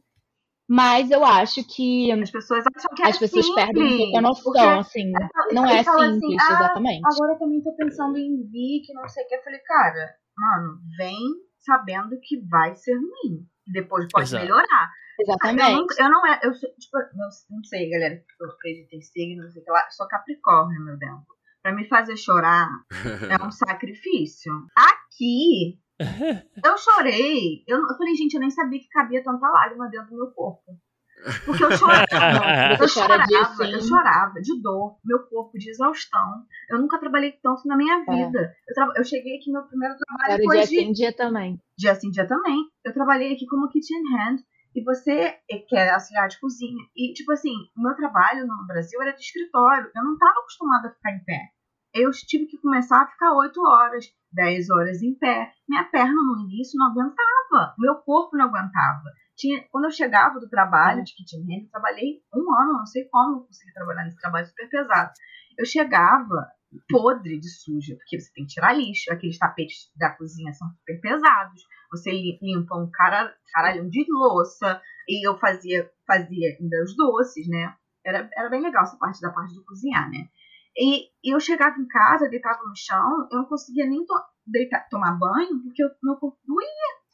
Mas eu acho que As pessoas acham que é as pessoas simples, perdem um pouco a noção, assim. Não é Ele fala assim, simples, "Ah, exatamente. Agora eu também tô pensando em vir, que não sei o que. Eu falei, cara, mano, vem sabendo que vai ser ruim. E depois pode Exato. melhorar. Eu, Exatamente. nunca, eu não é, eu sou, tipo, eu não sei, galera, que eu acredito em signo, não sei o que lá, eu sou Capricórnio, meu Deus. Pra me fazer chorar é um sacrifício. Aqui, eu chorei. Eu, não- eu falei, gente, eu nem sabia que cabia tanta lágrima dentro do meu corpo. Porque eu chorava. Eu chorava, assim. eu chorava de dor, meu corpo de exaustão. Eu nunca trabalhei tanto na minha vida. Eu, tra- eu cheguei aqui, meu primeiro trabalho Era foi dia de sem dia também. dia sim, dia também. Eu trabalhei aqui como kitchen hand e você eh, quer auxiliar de cozinha. E, tipo assim, o meu trabalho no Brasil era de escritório. Eu não estava acostumada a ficar em pé. Eu tive que começar a ficar 8 horas, 10 horas em pé. Minha perna no início não aguentava. Meu corpo não aguentava. Tinha, quando eu chegava do trabalho de kitchen hand, eu trabalhei um ano, não sei como eu consegui trabalhar nesse trabalho super pesado. Eu chegava podre de suja, porque você tem que tirar lixo. Aqueles tapetes da cozinha são super pesados. Você li- limpa um cara, caralho de louça. E eu fazia, fazia ainda os doces, né? Era, era bem legal essa parte da parte de cozinhar, né? E, e eu chegava em casa, deitava no chão, eu não conseguia nem to- deitar, tomar banho, porque o meu corpo doía.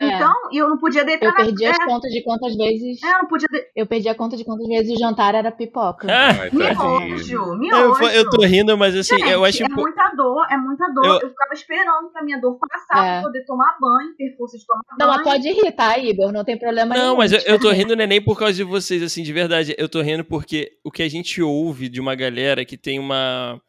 É. Então, e eu não podia deitar Eu na perdi as é, contas de quantas vezes. é, eu não podia de... Eu perdi a conta de quantas vezes o jantar era pipoca. Tadinho. Miojo, miojo. Eu, eu tô rindo, mas assim, Gente, eu acho é muita dor, é muita dor. Eu- Eu, ficava esperando pra minha dor passar É. pra poder tomar banho, ter força de tomar Não, banho. mas pode rir, tá, Igor? Não tem problema nenhum. Não, mas eu, eu tô rindo não é nem por causa de vocês, assim, de verdade. Eu tô rindo porque o que a gente ouve de uma galera que tem uma.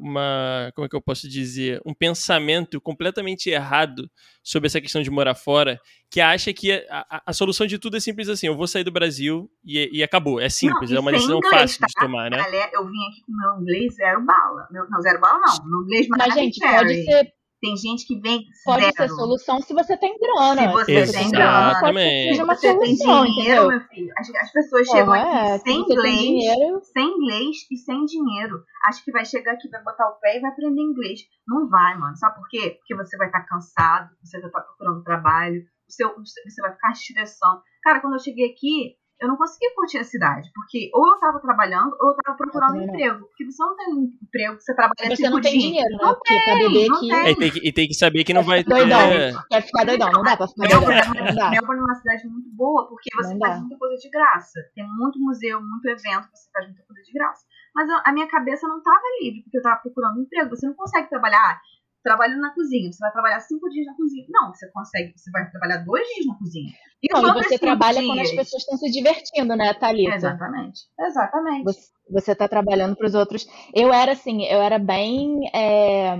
Uma. Como é que eu posso dizer? Um pensamento completamente errado sobre essa questão de morar fora, que acha que a, a- a solução de tudo é simples assim: eu vou sair do Brasil e, e acabou. É simples, Não, é uma sem decisão inglês, fácil de tá? tomar, né? Eu vim aqui com meu inglês zero bala. Meu, não, zero bala não. Meu inglês Mas, gente, pode ser, Tem gente que vem pode zero. ser solução se você tem grana. Se você tem tem grana, pode ser que Exatamente. seja uma Você tem solução, dinheiro, entendeu? meu filho. As, as pessoas chegam é, aqui se sem tem inglês, dinheiro, sem inglês e sem dinheiro. Acho que vai chegar aqui, vai botar o pé e vai aprender inglês. Não vai, mano. Sabe por quê? Porque você vai estar cansado, você vai estar procurando trabalho, o seu, você vai ficar estressão. Cara, quando eu cheguei aqui, eu não conseguia curtir a cidade. Porque ou eu tava trabalhando ou eu tava procurando não. emprego. Porque você não tem um emprego que você trabalha você cinco não tem dinheiro, né? Não Porque pra beber não aqui tem. É, e, tem que, e tem que saber que não vai ter. doidão. é, quer ficar doidão. Não dá pra ficar Melbourne doidão. é, Não dá. Melbourne é uma cidade muito boa, porque você Não faz dá. muita coisa de graça. Tem muito museu, muito evento, você faz muita coisa de graça. Mas a, a minha cabeça não estava livre, porque eu estava procurando emprego. Você não consegue trabalhar, trabalho na cozinha, você vai trabalhar cinco dias na cozinha. Não, você consegue, você vai trabalhar dois dias na cozinha. E Não, os e você trabalha quando as dias? pessoas estão se divertindo, né, Thalita? Exatamente, exatamente. Você, você tá trabalhando pros outros. Eu era assim, eu era bem é,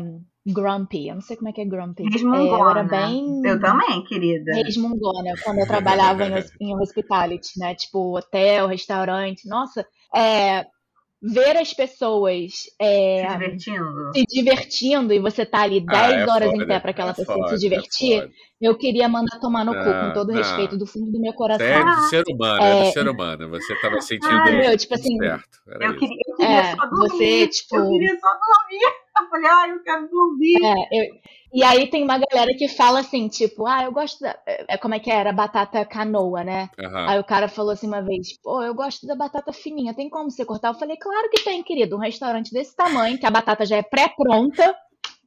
grumpy. Eu não sei como é que é grumpy. É, eu Resmungona. era bem Eu também, querida. resmungona quando eu trabalhava em, em hospitality, né? Tipo, hotel, restaurante. Nossa, é, ver as pessoas é, Se divertindo. se divertindo e você tá ali 10 Ah, é horas em foda, pé para aquela é pessoa foda, se é divertir, eu queria mandar tomar no cu, com Não, todo não. respeito do fundo do meu coração. É do ser humano, é, É. do ser humano. Você tava sentindo Ai, Entendeu? Tipo assim, certo. Era Eu queria, eu queria É, só dormir. você, tipo- Eu queria só dormir. Eu falei, ai, eu quero dormir. É, eu- e aí tem uma galera que fala assim, tipo, ah, eu gosto da. É, como é que era? Batata canoa, né? Aham. Aí o cara falou assim uma vez, pô, eu gosto da batata fininha, tem como você cortar? Eu falei, claro que tem, querido. Um restaurante desse tamanho, que a batata já é pré-pronta,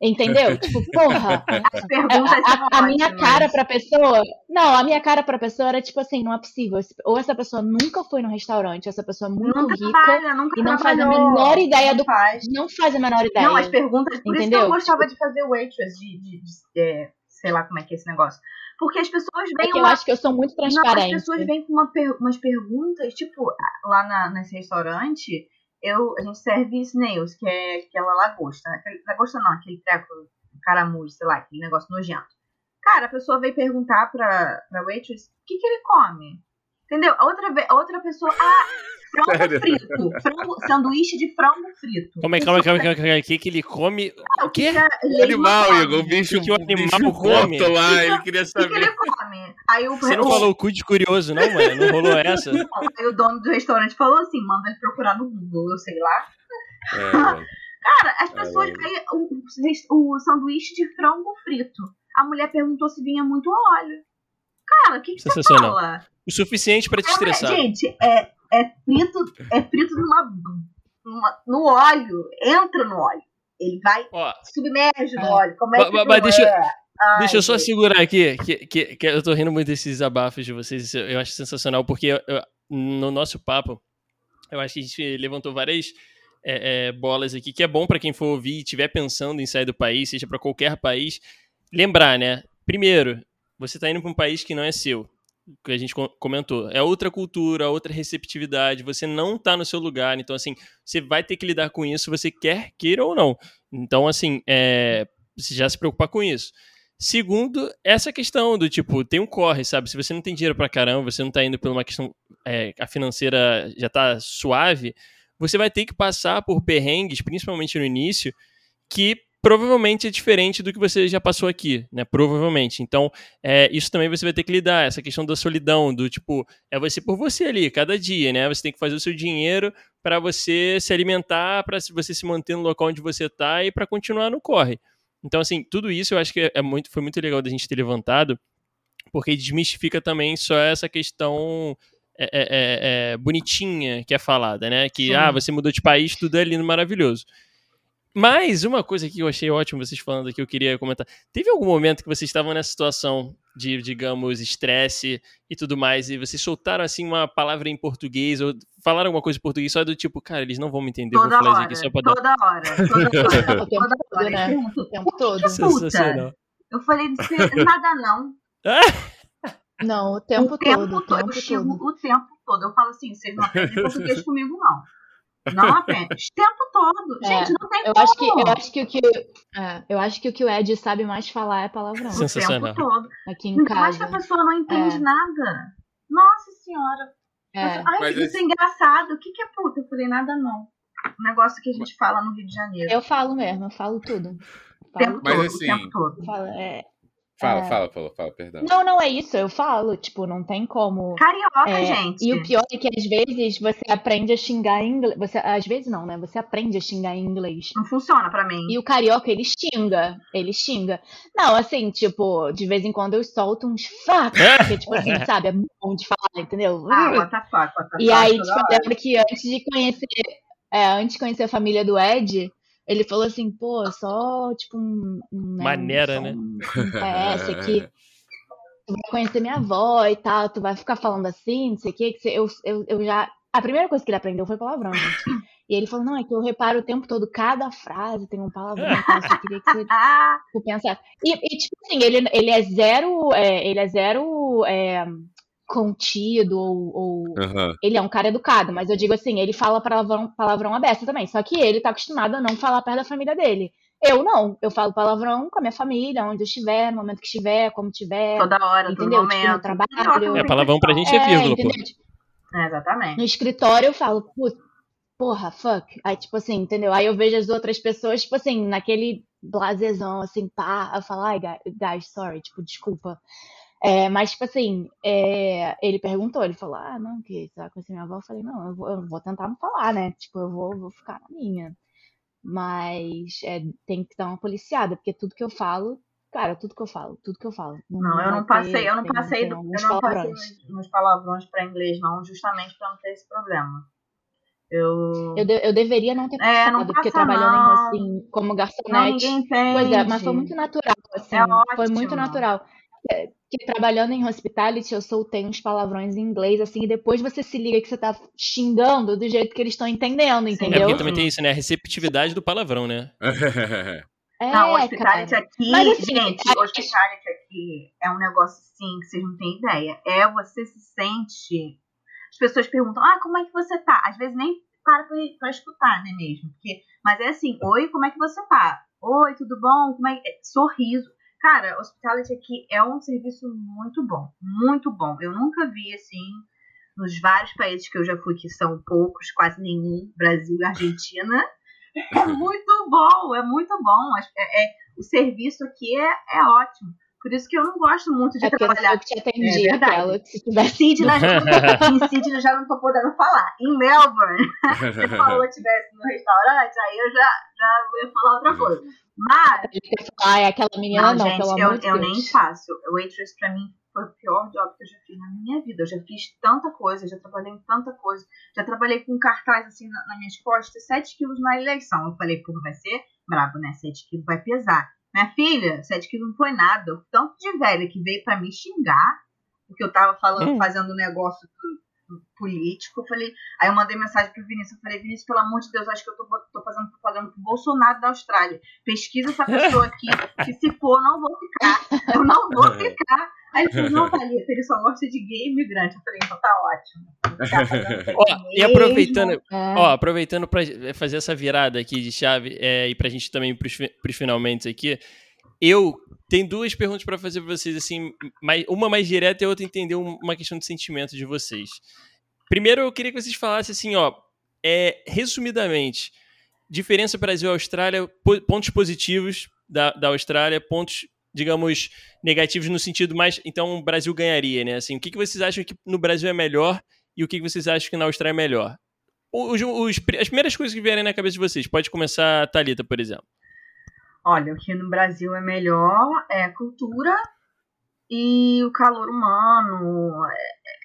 entendeu? Tipo, porra. As perguntas A, a- a minha cara pra pessoa. Não, a minha cara pra pessoa era tipo assim, não é possível. Ou essa pessoa nunca foi no restaurante, essa pessoa é muito Nunca rica, trabalha, nunca e não faz a menor ideia do- faz. não faz a menor ideia. Não, as perguntas. Por isso que Entendeu? eu gostava de fazer waitress, de, de- de- é, sei lá como é que é esse negócio. Porque as pessoas É vêm que eu uma. acho que eu sou muito Não, as transparente. pessoas vêm com uma per- umas perguntas, tipo, lá na, nesse restaurante, eu, a gente serve snails, que é aquela lagosta. Aquele, lagosta não, aquele treco, caramujo, sei lá, aquele negócio nojento. Cara, a pessoa veio perguntar pra, pra waitress o que, que ele come. Entendeu? A outra, a outra pessoa. Ah, frango Sério? frito. Frango, sanduíche de frango frito. Calma aí, calma aí, calma aí, calma aí. O que, que ele come? Ah, O quê? que a Leila Animal? Igor. O bicho, que que o o bicho animal come? lá, ele queria O que, que saber. ele come? Aí o, Você não o- falou o cu de curioso, não, mano? Não rolou essa? Aí o dono do restaurante falou assim: manda ele procurar no Google, eu sei lá. É. Cara, as pessoas. É. Aí, o, o sanduíche de frango frito. A mulher perguntou se vinha muito óleo. Cara, o que, que você fala? O suficiente pra te É, estressar. gente, é, é frito, é frito numa, numa- no óleo. Entra no óleo. Ele vai, Ó, submerge no É. óleo. Como é que mas- mas deixa eu- é? Ai, Deixa eu só gente. segurar aqui, que, que, que eu tô rindo muito desses desabafos de vocês, eu acho sensacional, porque eu- eu- no nosso papo, eu acho que a gente levantou várias é, é, bolas aqui, que é bom pra quem for ouvir e estiver pensando em sair do país, seja pra qualquer país, lembrar, né? Primeiro, você tá indo pra um país que não é seu, que a gente co- comentou, é outra cultura, outra receptividade, você não tá no seu lugar, então assim, você vai ter que lidar com isso, você quer, queira ou não. Então, assim, é, você já se preocupar com isso. Segundo, essa questão do tipo, tem um corre, sabe? Se você não tem dinheiro pra caramba, você não tá indo por uma questão, é, a financeira já tá suave, você vai ter que passar por perrengues, principalmente no início, que provavelmente é diferente do que você já passou aqui, né? Provavelmente. Então, é, isso também você vai ter que lidar, essa questão da solidão, do tipo, é você por você ali, cada dia, né? Você tem que fazer o seu dinheiro para você se alimentar, para você se manter no local onde você tá e para continuar no corre. Então, assim, tudo isso eu acho que é muito, foi muito legal da gente ter levantado, porque desmistifica também só essa questão é, é, é, é, bonitinha que é falada, né? Que, ah, você mudou de país, tudo é lindo, maravilhoso. Mas uma coisa que eu achei ótimo vocês falando aqui, eu queria comentar. Teve algum momento que vocês estavam nessa situação de, digamos, estresse e tudo mais, e vocês soltaram, assim, uma palavra em português, ou falaram alguma coisa em português, só do tipo, cara, eles não vão me entender, eu vou Toda falar isso hora, aqui só pra dar... toda hora, toda hora, O tempo toda hora. né? Perguntam, O tempo "Por que todo. que é puta?" Sensacional. Eu falei, "Cê- nada não. Não, o tempo o tempo todo, o todo. tempo Eu chego todo. o tempo todo. Eu falo assim, vocês não aprendem português comigo, não. Não aprendem. O tempo todo. É, Gente, não tem Eu como. acho que, eu acho que o que, é, eu acho que o que o Ed sabe mais falar é palavrão. o Sensacional. tempo todo. Aqui em Ainda mais que a casa. pessoa não entende É. nada. Nossa senhora. É. Ai, Mas isso esse- é engraçado. O que, que é puta? Eu falei, nada não. Um negócio que a gente fala no Rio de Janeiro. Eu falo mesmo, eu falo tudo. O Falo, Mas todo, assim- o tempo todo. falo, é. Fala, É. fala, fala, fala, perdão. Não, não é isso, eu falo, tipo, não tem como. Carioca, É, gente. E o pior é que às vezes você aprende a xingar em inglês. Você, às vezes não, né? Você aprende a xingar em inglês. Não funciona pra mim. E o carioca, ele xinga. Ele xinga. Não, assim, tipo, de vez em quando eu solto uns fuck. Porque, tipo assim, sabe? É bom de falar, entendeu? Ah, what the fuck, what the E fuck, aí, toda tipo, eu lembro que antes de conhecer, é, antes de conhecer a família do Ed, ele falou assim, pô, só, tipo, um... um né, Maneira, só né? Um, um PS aqui. Tu vai conhecer minha avó e tal, tu vai ficar falando assim, não sei o que, que você- eu, eu, eu já... A primeira coisa que ele aprendeu foi palavrão, gente. E ele falou, não, é que eu reparo o tempo todo, cada frase tem um palavrão, então eu queria que você Ah, pensar. E, e, tipo assim, ele, ele é zero. é, ele é zero é, contido ou, ou- Aham. Ele é um cara educado, mas eu digo assim, ele fala palavrão, palavrão aberto também. Só que ele tá acostumado a não falar perto da família dele. Eu não. Eu falo palavrão com a minha família, onde eu estiver, no momento que estiver, como estiver. toda hora, todo Entendeu? Tipo, no momento. trabalho. É, palavrão pra gente é vírgula, pô. entendeu? Tipo, É, exatamente. no escritório eu falo, "Putz, porra, fuck. Aí, tipo assim, entendeu? Aí eu vejo as outras pessoas, tipo assim, naquele blasezão, assim, pá. Eu falo, ai, guy- guys, sorry, tipo, desculpa. É, mas, tipo assim, é, ele perguntou, ele falou, ah, não, que você vai conhecer minha avó? Eu falei, não, eu vou, eu vou tentar não falar, né? Tipo, eu vou, vou ficar na minha. Mas é, tem que dar uma policiada, porque tudo que eu falo, cara, tudo que eu falo, tudo que eu falo. Não, eu vai não ter- passei, eu não passei, do- eu não passei palavrões. nos, nos palavrões pra inglês, não, justamente pra não ter esse problema. Eu. Eu, de- eu deveria não ter É, não passado, porque passa trabalhando não. em, assim, como Não, garçonete. ninguém entende. Pois é, mas foi muito natural, assim. É Foi muito natural. Que trabalhando em hospitality, eu soltei uns palavrões em inglês, assim, e depois você se liga que você tá xingando do jeito que eles estão entendendo, Sim. É entendeu? porque também tem isso, né? A receptividade do palavrão, né? É, Não, hospitality cara. aqui, Mas, assim, gente, é- hospitality aqui é um negócio assim que vocês não têm ideia. É você se sente. As pessoas perguntam, ah, como é que você tá? Às vezes nem para pra, pra escutar, né mesmo? Porque, mas é assim, oi, como é que você tá? Oi, tudo bom? Como é que... é? Sorriso. Cara, hospitality aqui é um serviço muito bom, muito bom. Eu nunca vi assim nos vários países que eu já fui, que são poucos, quase nenhum, Brasil e Argentina. É muito bom, é muito bom. É, é o serviço aqui é, é ótimo. Por isso que eu não gosto muito de é trabalhar. Eu que te atendi, é aquela que se tivesse... Sydney, em Sydney eu já não tô podendo falar. Em Melbourne, se falou estivesse no restaurante, aí eu já, já ia falar outra coisa. Mas. Ah, é aquela menina, não, não gente, pelo eu, amor de eu Deus. nem faço. O waitress pra mim foi o pior job que eu já fiz na minha vida. Eu já fiz tanta coisa, já trabalhei em tanta coisa. Já trabalhei com cartaz assim na, nas minhas costas, 7 quilos na eleição. Eu falei, pô, vai ser brabo, né? 7 quilos vai pesar. Minha filha, 7 quilos não foi nada. O tanto de velha que veio pra me xingar, porque eu tava falando, Hum. fazendo um negócio político. Eu falei, aí eu mandei mensagem pro Vinícius. Eu falei, Vinícius, pelo amor de Deus, acho que eu tô, tô fazendo propaganda pro Bolsonaro da Austrália. Pesquisa essa pessoa aqui, que se for, não vou ficar. Eu não vou ficar. Aí ele falou, não, Thalita, ele só gosta de gay imigrante. Eu falei, então tá ótimo. Ó, e aproveitando, É. Ó, aproveitando para fazer essa virada aqui de chave é, e pra gente também fi- pros finalmente aqui, eu tenho duas perguntas pra fazer pra vocês, assim, mais, uma mais direta e a outra entender um- uma questão de sentimento de vocês. Primeiro, eu queria que vocês falassem assim, ó, é, resumidamente, diferença Brasil-Austrália, po- pontos positivos da, da Austrália, pontos, digamos, negativos no sentido mais, então o Brasil ganharia, né? Assim, o que, que vocês acham que no Brasil é melhor e o que, vocês acham que na Austrália é melhor? Os- os- as primeiras coisas que vierem na cabeça de vocês. Pode começar a Thalita, por exemplo. Olha, o que no Brasil é melhor é a cultura e o calor humano. É- é-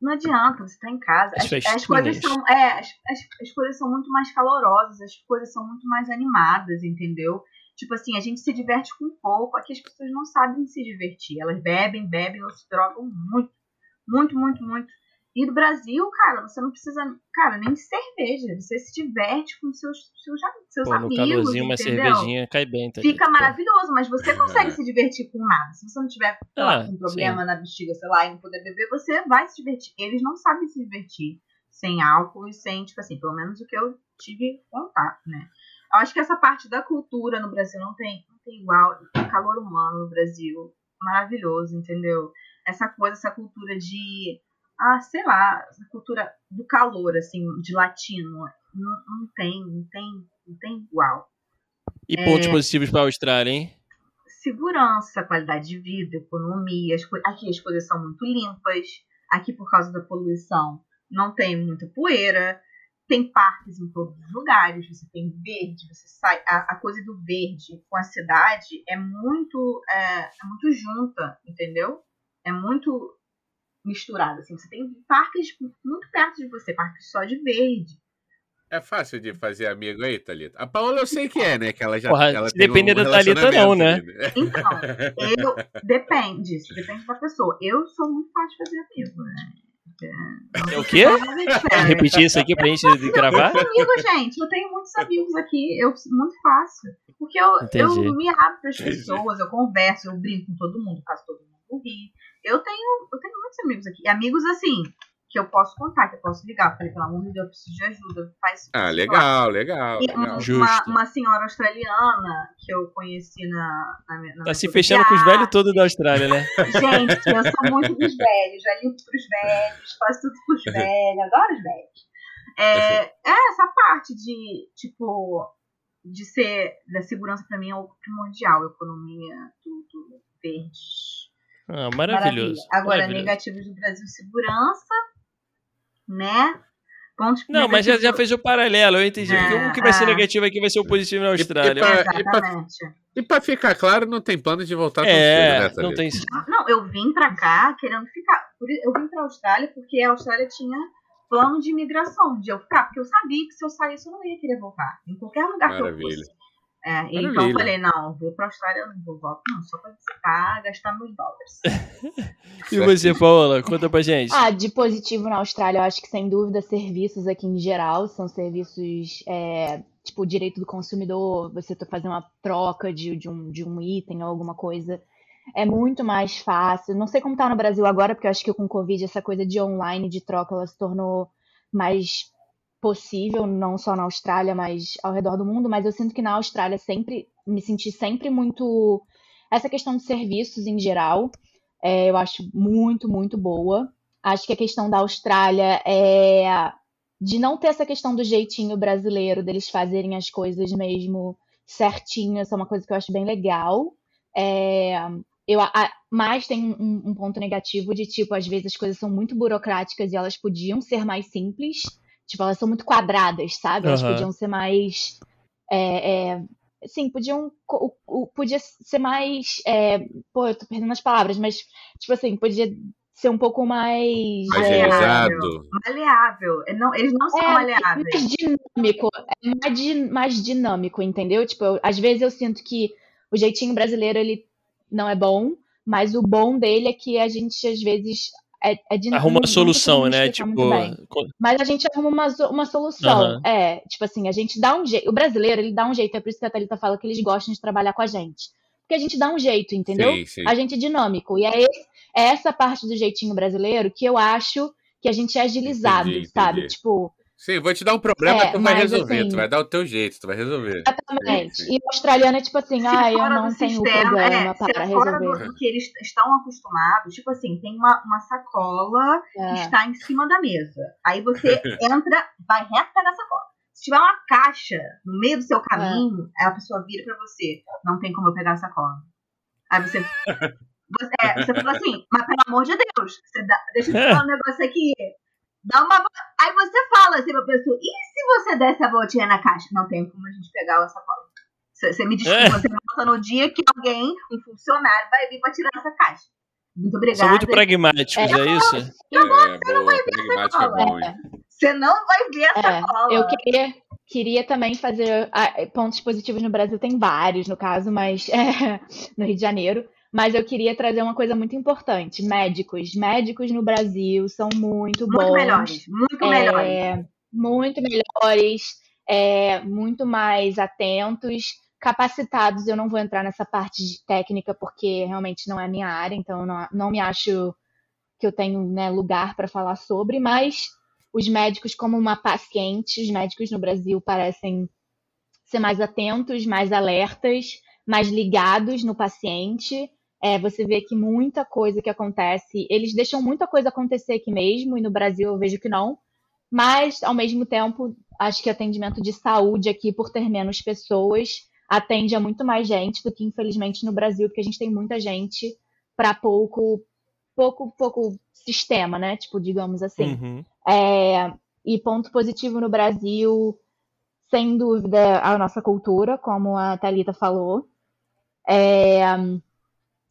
Não adianta, você tá em casa. As As, as coisas são. É, as, as, as coisas são muito mais calorosas, as coisas são muito mais animadas, entendeu? Tipo assim, a gente se diverte com pouco. Aqui as pessoas não sabem se divertir. Elas bebem, bebem ou se drogam muito. Muito, muito, muito. E no Brasil, cara, você não precisa, cara, nem de cerveja. Você se diverte com seus, seus, seus Pô, no amigos, calorzinho, uma entendeu? cervejinha cai bem, Thalita. Fica maravilhoso, mas você consegue se divertir com nada. Se você não tiver lá, Ah, um problema na bexiga, sei lá, e não poder beber, você vai se divertir. Eles não sabem se divertir sem álcool e sem, tipo assim, pelo menos o que eu tive contato, né? Eu acho que essa parte da cultura no Brasil não tem, não tem igual. O calor humano no Brasil, maravilhoso, entendeu? Essa coisa, essa cultura de, ah, sei lá, essa cultura do calor, assim, de latino, não, não tem, não tem, não tem igual E pontos É. positivos pra Austrália, hein? segurança, qualidade de vida, economia. As aqui as coisas são muito limpas. Aqui, por causa da poluição, não tem muita poeira. Tem parques em todos os lugares. Você tem verde, você sai. A, a coisa do verde com a cidade é muito, é, é muito junta, entendeu? É muito misturada. Assim. Você tem parques muito perto de você, parques só de verde. É fácil de fazer amigo aí, Thalita? A Paola eu sei que é, né? Que ela já Porra, ela se tem depender um da Thalita, não, né? ali, Então, eu. Depende, isso depende da pessoa. Eu sou muito fácil de fazer amigo, né? É o quê? Repetir isso aqui pra gente gravar? Muitos amigos, gente. Eu tenho muitos amigos aqui. Eu, muito fácil. Porque eu, Entendi. eu me abro para as pessoas, eu converso, eu brinco com todo mundo, faço todo mundo rir. Eu tenho, eu tenho muitos amigos aqui. E amigos assim, que eu posso contar, que eu posso ligar. Falei, pelo amor de Deus, eu preciso de ajuda. Faz Ah, legal, legal. E legal. uma, Justo. uma senhora australiana que eu conheci na. na, minha- na Tá se fechando com os velhos todos da Austrália, né? Gente, eu sou muito dos velhos, já limpo pros velhos, faço tudo pros velhos, adoro os velhos. É, é essa parte de, tipo, de ser, da segurança pra mim é o primordial, economia, tudo, verde. Ah, maravilhoso. Maravilha. Agora, maravilhoso. negativos do Brasil, segurança, né? Pontos Não, mas já, já fez o paralelo, eu entendi. É, o que vai ser é. negativo aqui vai ser o positivo na Austrália. e. E pra ficar claro, não tem plano de voltar É, né, não tem. Não, eu vim pra cá querendo ficar. Eu vim pra Austrália porque a Austrália tinha plano de imigração, de eu ficar, porque eu sabia que se eu saísse eu não ia querer voltar. Em qualquer lugar que eu Maravilha. fosse. É, então eu Maravilha. falei, não, vou pra Austrália, não vou voltar, não, só pra visitar, gastar meus dólares. E você, Paola? Conta pra gente. Ah, de positivo na Austrália, eu acho que sem dúvida serviços aqui em geral são serviços, é, tipo, direito do consumidor, você fazer uma troca de, de, um, de um item ou alguma coisa, é muito mais fácil. Não sei como tá no Brasil agora, porque eu acho que com o Covid essa coisa de online, de troca, ela se tornou mais possível, não só na Austrália, mas ao redor do mundo, mas eu sinto que na Austrália sempre, me senti sempre muito essa questão de serviços em geral, é, eu acho muito, muito boa. Acho que a questão da Austrália é de não ter essa questão do jeitinho brasileiro, deles fazerem as coisas mesmo certinho, essa é uma coisa que eu acho bem legal. É, eu, a, mas tem um, um, ponto negativo de, tipo, às vezes as coisas são muito burocráticas e elas podiam ser mais simples. Tipo, elas são muito quadradas, sabe? Elas uhum. podiam ser mais. É, é, sim, podiam. O, o, podia ser mais. É, pô, eu tô perdendo as palavras, mas, tipo assim, podia ser um pouco mais. Maleável. Maleável. Não, eles não são é, maleáveis. Mais dinâmico. É mais, mais dinâmico, entendeu? Tipo, eu, às vezes eu sinto que o jeitinho brasileiro, ele não é bom, mas o bom dele é que a gente, às vezes, é, é de Arruma uma solução, né? Tipo. Mas a gente arruma uma, uma solução. Uhum. É, tipo assim, a gente dá um jeito. O brasileiro, ele dá um jeito. É por isso que a Thalita fala que eles gostam de trabalhar com a gente. Porque a gente dá um jeito, entendeu? Sim, sim. A gente é dinâmico. E é, esse, é, essa parte do jeitinho brasileiro que eu acho que a gente é agilizado, entendi, sabe? Entendi. Tipo, Sim, vou te dar um problema, é, tu vai resolver, assim, tu vai dar o teu jeito, tu vai resolver. Exatamente. Sim, sim. E o australiano é tipo assim, ah, eu não tenho sistema, problema é, para resolver. Fora do, que eles estão acostumados, tipo assim, tem uma, uma sacola é. que está em cima da mesa. Aí você entra, vai reto pegar a sacola. Se tiver uma caixa no meio do seu caminho, é. a pessoa vira para você, não tem como eu pegar a sacola. Aí você Você, é, você fala assim, mas pelo amor de Deus, você dá, deixa eu te falar um negócio aqui. Dá uma. Aí você fala assim pra pessoa: e se você desse a voltinha na caixa? Não tem como a gente pegar essa cola. Você me desculpa, é. você volta no dia que alguém, um funcionário, vai vir pra tirar essa caixa. Muito obrigada. São muito pragmáticos, é, é isso? É, você não vai ver essa é cola. É. Você não vai ver essa é, cola. Eu queria, queria também fazer ah, pontos positivos no Brasil, tem vários no caso, mas é, no Rio de Janeiro. Mas eu queria trazer uma coisa muito importante: médicos. Médicos no Brasil são muito, muito bons. Muito melhores, muito é, melhores. Muito melhores, é, muito mais atentos, capacitados. Eu não vou entrar nessa parte de técnica porque realmente não é minha área, então eu não, não me acho que eu tenho né, lugar para falar sobre, mas os médicos, como uma paciente, os médicos no Brasil parecem ser mais atentos, mais alertas, mais ligados no paciente. É, você vê que muita coisa que acontece, eles deixam muita coisa acontecer aqui mesmo, e no Brasil eu vejo que não. Mas, ao mesmo tempo, acho que atendimento de saúde aqui, por ter menos pessoas, atende a muito mais gente do que, infelizmente, no Brasil, porque a gente tem muita gente para pouco, pouco, pouco sistema, né? Tipo, digamos assim. Uhum. É, e ponto positivo no Brasil, sem dúvida, a nossa cultura, como a Thalita falou. É,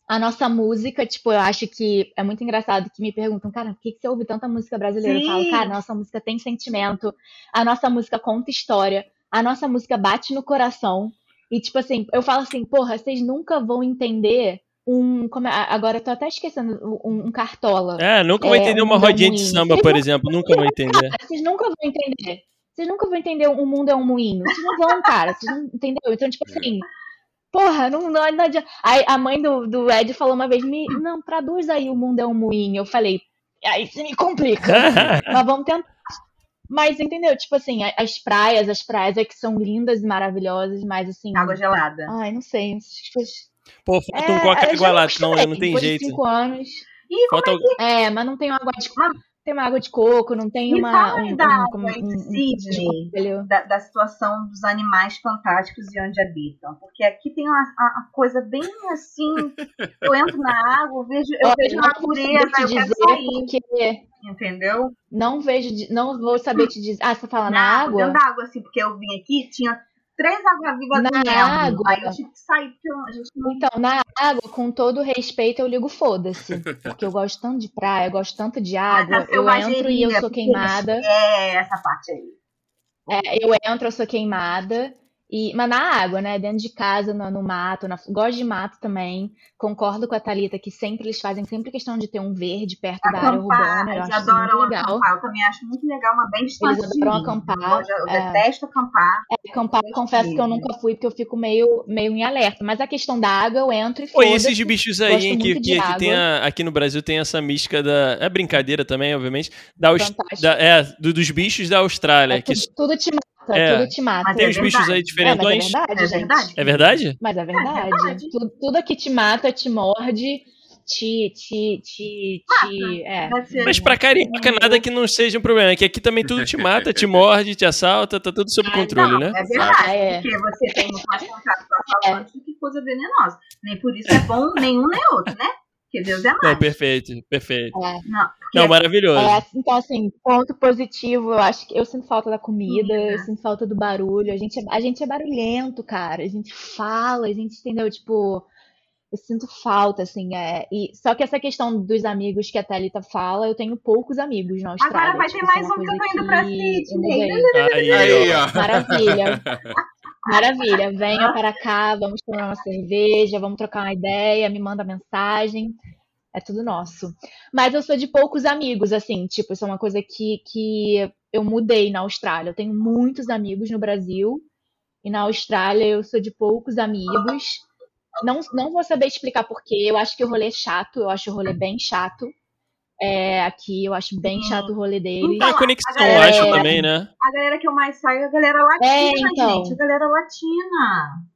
a nossa música, tipo, eu acho que é muito engraçado que me perguntam, cara, por que, que você ouve tanta música brasileira? Sim. Eu falo, cara, nossa música tem sentimento, a nossa música conta história, a nossa música bate no coração. E, tipo assim, eu falo assim, porra, vocês nunca vão entender um. Como, é, agora eu tô até esquecendo, um, um cartola. É, nunca é, vão entender uma rodinha de samba, por exemplo. Nunca vão entender. Cara, vocês nunca vão entender. Vocês nunca vão entender o mundo é um moinho. Vocês não vão, cara. Vocês não entendeu? Então, tipo assim, Porra, não, não, não adianta. Aí a mãe do, do Ed falou uma vez: me, não, traduz aí o mundo é um moinho. Eu falei, aí se me complica. Mas vamos tentar. Mas entendeu? Tipo assim, as praias, as praias é que são lindas e maravilhosas, mas assim. Água gelada. Ai, não sei. Pô, falta é, um coca igualado, não, não tem jeito. cinco anos. Ih, falta... é, é, mas não tem água de tem uma água de coco, não tem Me uma. Um, da um, água um, Sydney, um, da, da, situação dos animais fantásticos e onde habitam. Porque aqui tem uma, uma coisa bem assim. Eu entro na água, eu vejo, eu Olha, vejo natureza, eu quero sair. Porque... Entendeu? Não vejo, não vou saber te dizer. Ah, você fala na, na água? Dentro da água, assim, porque eu vim aqui, tinha três água-vivas na água. Aí eu tive que sair, porque a gente não... Então, na água, com todo respeito, eu ligo foda-se. Porque eu gosto tanto de praia, eu gosto tanto de água. Eu entro e eu sou queimada. É, essa parte aí. É, eu entro, eu sou queimada. E, mas na água, né? Dentro de casa, no, no mato, na, gosto de mato também. Concordo com a Thalita que sempre eles fazem sempre questão de ter um verde perto acampar, da área urbana. Eu eles acho adoram muito legal. acampar. Eu também acho muito legal, uma bem distante Eles adoram acampar. Eu, eu é, detesto acampar. É, acampar, eu confesso que eu nunca fui, porque eu fico meio, meio em alerta. Mas a questão da água, eu entro e Oi, esses bichos aí, hein, que, que, que tem a, aqui no Brasil tem essa mística da... É brincadeira também, obviamente. Da, da é, do, dos bichos da Austrália. É, que... tudo, tudo te mata, É. tudo te mata. Mas Tem é uns bichos aí É, mas é diferentões. verdade, É verdade. É verdade? Mas é verdade. verdade. Tudo, tudo aqui te mata, te morde, te. te. te. te é. Mas pra carioca nada que não seja um problema. É que aqui também tudo te mata, te morde, te assalta, tá tudo sob Ah, controle, não, né? É verdade, É. porque você tem mais contato com assaltantes do que coisa venenosa. Nem por isso é bom nenhum nem outro, né? Porque Deus é Não, mais. perfeito, perfeito. É. Não, Não, maravilhoso. É, então, assim, ponto positivo, eu acho que eu sinto falta da comida, eu sinto falta do barulho. A gente, é, a gente é barulhento, cara. A gente fala, a gente entendeu, tipo, eu sinto falta, assim. É, e, só que essa questão dos amigos que a Thalita fala, eu tenho poucos amigos na Austrália. Agora vai ter tipo, isso é mais um que eu tô indo pra que Sydney. Aí, Aí, ó. ó. Maravilha. Maravilha. Venha para cá, vamos tomar uma cerveja, vamos trocar uma ideia, me manda mensagem. É tudo nosso. Mas eu sou de poucos amigos, assim, tipo, isso é uma coisa que, que eu mudei na Austrália. Eu tenho muitos amigos no Brasil e na Austrália eu sou de poucos amigos. Não, não vou saber explicar porquê. Eu acho que o rolê é chato, eu acho o rolê bem chato. É, aqui eu acho bem chato o rolê deles. É conexão, É. acho também, né? A galera que eu mais saio é a galera latina, É, então. gente. A galera latina.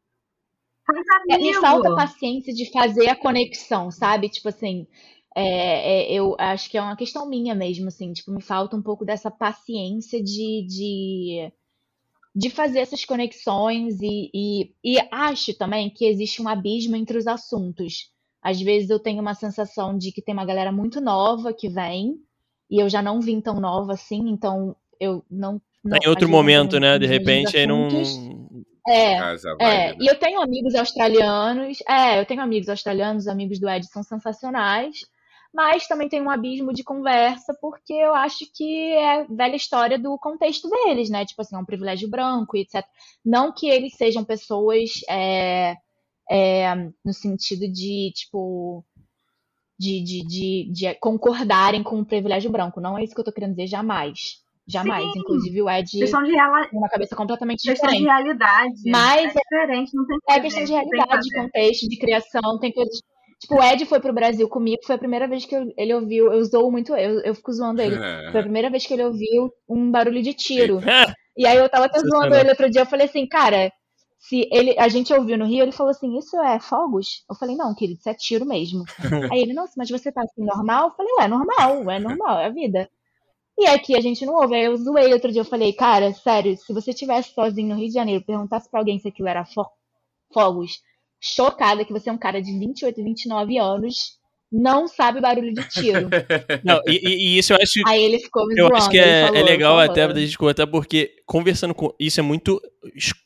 É, me falta paciência de fazer a conexão, sabe? Tipo assim, é, é, eu acho que é uma questão minha mesmo, assim, tipo, me falta um pouco dessa paciência de, de, de fazer essas conexões e, e, e acho também que existe um abismo entre os assuntos. Às vezes eu tenho uma sensação de que tem uma galera muito nova que vem e eu já não vim tão nova assim, então eu não. Tá não em outro momento, né? De repente aí não. É, Casa é, né? e eu tenho amigos australianos, é, eu tenho amigos australianos, os amigos do Ed são sensacionais, mas também tem um abismo de conversa, porque eu acho que é a velha história do contexto deles, né? Tipo assim, é um privilégio branco e etc. Não que eles sejam pessoas é, é, no sentido de, tipo, de, de, de, de concordarem com o privilégio branco. Não é isso que eu tô querendo dizer, jamais. Jamais. Sim. Inclusive, o Ed Questão de, reala... uma cabeça completamente questão de diferente. realidade. Mas é diferente, não tem que É questão de realidade, de contexto, de criação, tem coisas. Tipo, o Ed foi pro Brasil comigo, foi a primeira vez que eu- ele ouviu, eu zoo muito, eu, eu fico zoando ele. Foi a primeira vez que ele ouviu um barulho de tiro. Ah, E aí eu tava até zoando ele outro dia, eu falei assim, cara, se ele, a gente ouviu no Rio, ele falou assim, isso é fogos? Eu falei, não, querido, isso é tiro mesmo. aí ele, nossa, mas você tá assim normal? Eu falei, ué, normal, é normal, é a vida. E aqui a gente não ouve. Aí eu zoei outro dia, eu falei, cara, sério, se você estivesse sozinho no Rio de Janeiro, perguntasse pra alguém se aquilo era fo- fogos, chocada que você é um cara de 28, 29 anos, não sabe barulho de tiro. Não, e, e- isso eu acho. Aí ele ficou me Eu acho que ele é, falou, é legal "Por até favor." da gente contar, porque conversando com. Isso é muito.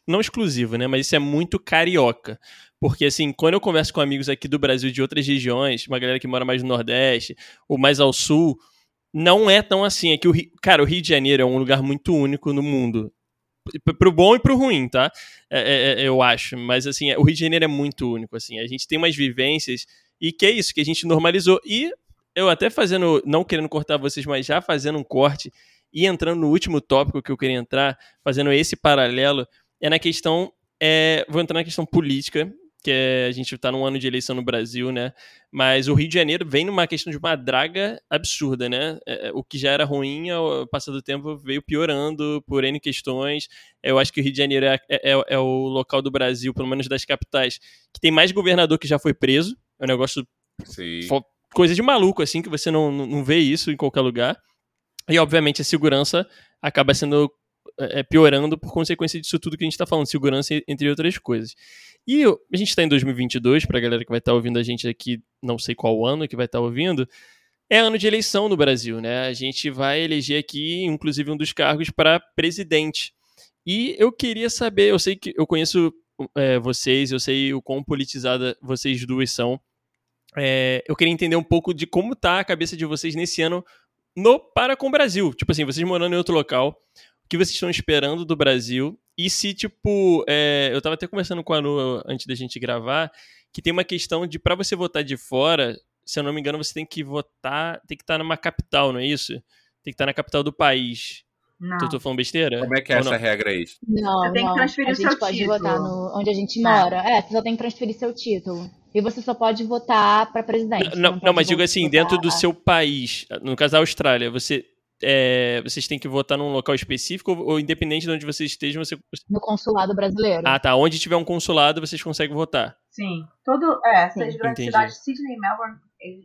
Não exclusivo, né? Mas isso é muito carioca. Porque, assim, quando eu converso com amigos aqui do Brasil de outras regiões, uma galera que mora mais no Nordeste ou mais ao Sul, não é tão assim. É que o Rio, cara, o Rio de Janeiro é um lugar muito único no mundo. Pro bom e pro ruim, tá? É, é, é, eu acho. Mas, assim, é- o Rio de Janeiro é muito único, assim. A gente tem umas vivências e que é isso, que a gente normalizou. E eu até fazendo, não querendo cortar vocês, mas já fazendo um corte e entrando no último tópico que eu queria entrar, fazendo esse paralelo, é na questão, é, vou entrar na questão política, que é, a gente está num ano de eleição no Brasil, né? Mas o Rio de Janeiro vem numa questão de uma draga absurda, né? É, o que já era ruim, ao passar do tempo, veio piorando por N questões. Eu acho que o Rio de Janeiro é, é, é o local do Brasil, pelo menos das capitais, que tem mais governador que já foi preso. É um negócio Sim. Coisa de maluco, assim, que você não, não vê isso em qualquer lugar. E, obviamente, a segurança acaba sendo é, piorando por consequência disso tudo que a gente está falando, segurança entre outras coisas. E a gente está em 2022, para a galera que vai estar ouvindo a gente aqui, não sei qual ano que vai estar ouvindo, é ano de eleição no Brasil, né? A gente vai eleger aqui, inclusive, um dos cargos para presidente. E eu queria saber, eu sei que eu conheço é, vocês, eu sei o quão politizada vocês duas são. É, eu queria entender um pouco de como tá a cabeça de vocês nesse ano no Para com o Brasil. Tipo assim, vocês morando em outro local, o que vocês estão esperando do Brasil? E se, tipo, é, eu tava até conversando com a Anu antes da gente gravar, que tem uma questão de, para você votar de fora, se eu não me engano, você tem que votar, tem que estar numa capital, não é isso? Tem que estar na capital do país. Não. Eu tô falando besteira? Como é que é Ou essa não? regra aí? Não, Você tem que não. transferir a o gente seu pode título. votar no, onde a gente Ah. mora. É, você só tem que transferir seu título. E você só pode votar pra presidente. Não, não, pode mas digo assim, votar- dentro do seu país, no caso da Austrália, você é, vocês têm que votar num local específico ou, ou, independente de onde vocês estejam, você. No consulado brasileiro. Ah, tá. Onde tiver um consulado, vocês conseguem votar. Sim. Todo. É, Sim. essas grandes cidades, Sydney e Melbourne,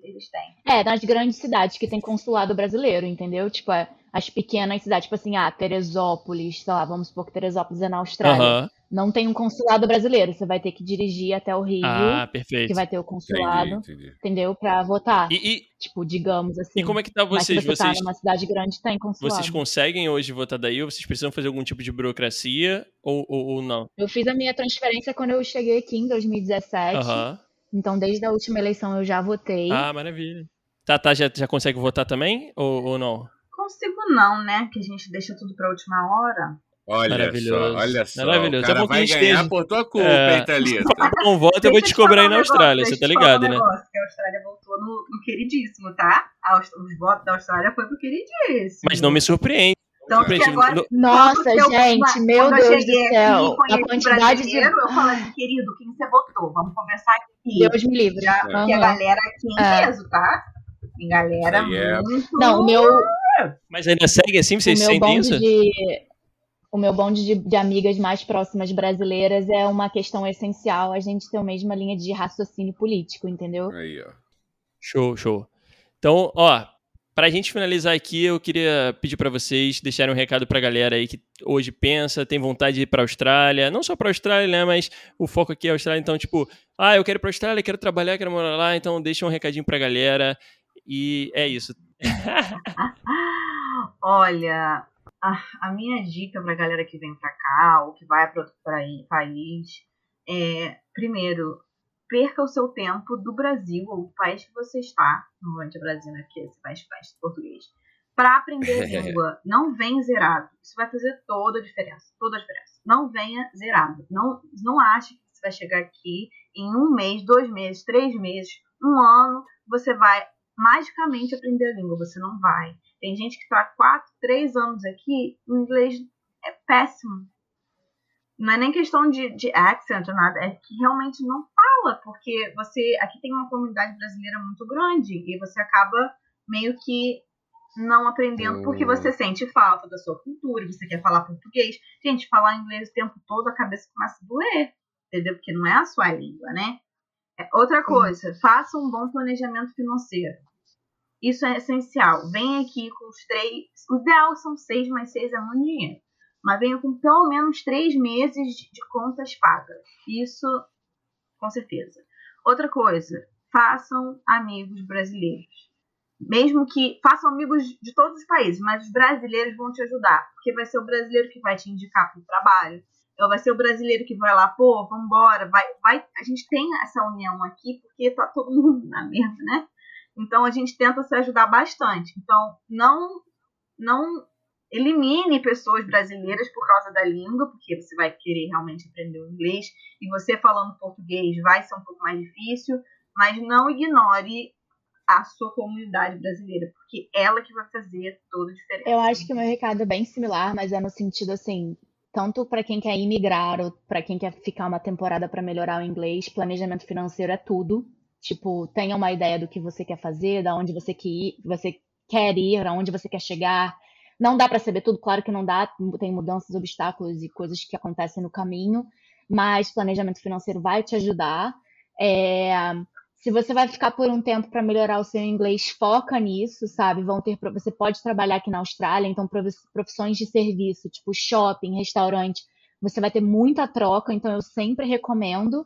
eles, têm. É, nas grandes cidades que tem consulado brasileiro, entendeu? Tipo, é, as pequenas cidades, tipo assim, ah, Teresópolis, sei lá, vamos supor que Teresópolis é na Austrália. Uh -huh. Não tem um consulado brasileiro, você vai ter que dirigir até o Rio, ah, perfeito. que vai ter o consulado, entendi, entendi. entendeu? Para votar. E, e, tipo, digamos assim. E como é que tá vocês? Mas se você vocês, tá numa cidade grande, tem consulado. Vocês conseguem hoje votar daí ou vocês precisam fazer algum tipo de burocracia ou, ou, ou não? Eu fiz a minha transferência quando eu cheguei aqui em 2017. Uh -huh. Então, desde a última eleição eu já votei. Ah, maravilha. Tá, tá, já, já consegue votar também ou, ou não? Consigo não, né? Que a gente deixa tudo pra última hora. Olha Maravilhoso. só, olha só. Maravilhoso. O cara é bom vai ganhar por tua culpa, é... hein, Thalita? Não volta, eu vou descobrir aí na Austrália, você tá ligado, né? Negócio, que a Austrália voltou no, no queridíssimo, tá? Os votos da Austrália foi pro queridíssimo. Mas não me surpreende. Então, agora, Nossa, gente, eu, meu Deus do céu. A quantidade de. Eu falei assim, querido, quem você votou? Vamos conversar aqui. Deus me livre. Já, uhum. Porque a galera aqui em é. peso, tá? Tem galera é. muito. Não, o meu. Mas ainda segue assim? Vocês sentem isso? De o meu bonde de, de, amigas mais próximas brasileiras é uma questão essencial a gente ter a mesma linha de raciocínio político, entendeu? Aí, ó. Show, show. Então, ó, pra gente finalizar aqui, eu queria pedir para vocês deixarem um recado pra galera aí que hoje pensa, tem vontade de ir pra Austrália, não só pra Austrália, né, mas o foco aqui é a Austrália, então, tipo, ah, eu quero ir pra Austrália, quero trabalhar, quero morar lá, então deixa um recadinho pra galera e é isso. Olha, a, a minha dica para a galera que vem para cá ou que vai para outro país é, primeiro, perca o seu tempo do Brasil ou do país que você está, normalmente é Brasil, né? Porque esse país faz português, para aprender a língua. Não vem zerado. Isso vai fazer toda a diferença. Toda a diferença. Não venha zerado. Não, não ache que você vai chegar aqui em um mês, dois meses, três meses, um ano, você vai magicamente aprender a língua. Você não vai. Tem gente que está há quatro, três anos aqui, o inglês é péssimo. Não é nem questão de, de accent ou nada, é que realmente não fala, porque você aqui tem uma comunidade brasileira muito grande e você acaba meio que não aprendendo porque você sente falta da sua cultura, você quer falar português. Gente, falar inglês o tempo todo, a cabeça começa a doer, entendeu? Porque não é a sua língua, né? É, outra coisa, faça um bom planejamento financeiro. Isso é essencial. Venha aqui com os três. O ideal são seis, mas seis é muito dinheiro. Mas venha com pelo menos três meses de contas pagas. Isso, com certeza. Outra coisa, façam amigos brasileiros. Mesmo que façam amigos de todos os países, mas os brasileiros vão te ajudar. Porque vai ser o brasileiro que vai te indicar para o trabalho. Ou vai ser o brasileiro que vai lá, pô, vambora. Vai, vai. A gente tem essa união aqui porque tá todo mundo na mesma, né? Então a gente tenta se ajudar bastante. Então não não elimine pessoas brasileiras por causa da língua, porque você vai querer realmente aprender o inglês e você falando português vai ser um pouco mais difícil, mas não ignore a sua comunidade brasileira, porque ela que vai fazer toda a diferença. Eu acho que o meu recado é bem similar, mas é no sentido assim, tanto para quem quer imigrar ou para quem quer ficar uma temporada para melhorar o inglês, planejamento financeiro é tudo. Tipo, tenha uma ideia do que você quer fazer, da onde você quer ir, você quer ir, aonde você quer chegar. Não dá para saber tudo, claro que não dá, tem mudanças, obstáculos e coisas que acontecem no caminho, mas planejamento financeiro vai te ajudar. É, se você vai ficar por um tempo para melhorar o seu inglês, foca nisso, sabe? Vão ter, você pode trabalhar aqui na Austrália, então profissões de serviço, tipo shopping, restaurante, você vai ter muita troca, então eu sempre recomendo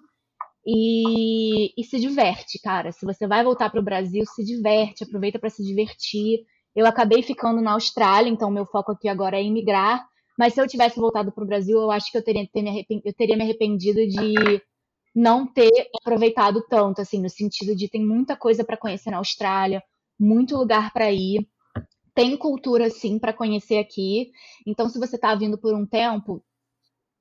e, e se diverte, cara. Se você vai voltar para o Brasil, se diverte, aproveita para se divertir. Eu acabei ficando na Austrália, então meu foco aqui agora é imigrar. Mas se eu tivesse voltado para o Brasil, eu acho que eu teria, ter me eu teria me arrependido de não ter aproveitado tanto, assim, no sentido de tem muita coisa para conhecer na Austrália, muito lugar para ir, tem cultura sim para conhecer aqui. Então, se você está vindo por um tempo,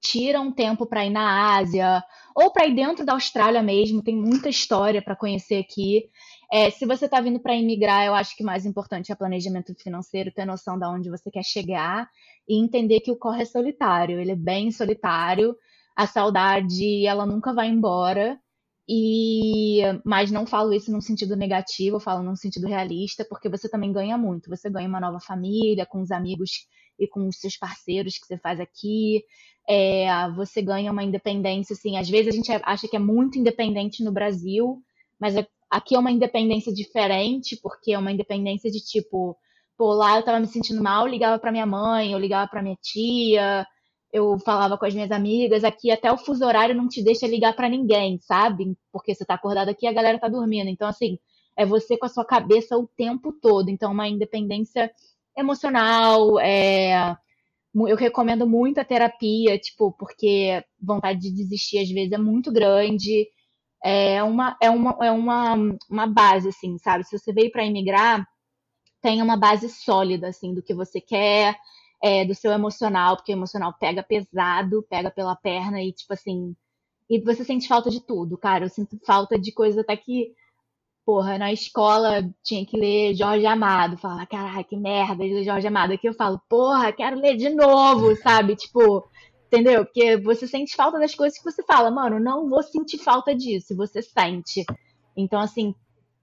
tira um tempo para ir na Ásia ou para ir dentro da Austrália mesmo, tem muita história para conhecer aqui. É, se você está vindo para imigrar, eu acho que mais importante é planejamento financeiro, ter noção de onde você quer chegar e entender que o corre é solitário, ele é bem solitário, a saudade ela nunca vai embora E mas não falo isso num sentido negativo, falo num sentido realista, porque você também ganha muito. Você ganha uma nova família com os amigos e com os seus parceiros que você faz aqui. É, você ganha uma independência, assim. Às vezes a gente acha que é muito independente no Brasil, mas é, aqui é uma independência diferente, porque é uma independência de tipo, pô, lá eu tava me sentindo mal, ligava para minha mãe, eu ligava para minha tia, eu falava com as minhas amigas, aqui até o fuso horário não te deixa ligar para ninguém, sabe? Porque você tá acordado aqui e a galera tá dormindo. Então, assim, é você com a sua cabeça o tempo todo. Então, uma independência emocional, é... eu recomendo muito a terapia, tipo, porque vontade de desistir às vezes é muito grande. É uma, é uma, é uma, uma base, assim, sabe? Se você veio para imigrar, tenha uma base sólida, assim, do que você quer, é, do seu emocional, porque o emocional pega pesado, pega pela perna e, tipo assim. E você sente falta de tudo, cara. Eu sinto falta de coisas até que. Porra, na escola tinha que ler Jorge Amado. Falar, caralho, que merda de ler Jorge Amado. Aqui eu falo, porra, quero ler de novo, sabe? Tipo, entendeu? Porque você sente falta das coisas que você fala, mano, não vou sentir falta disso. Você sente. Então, assim,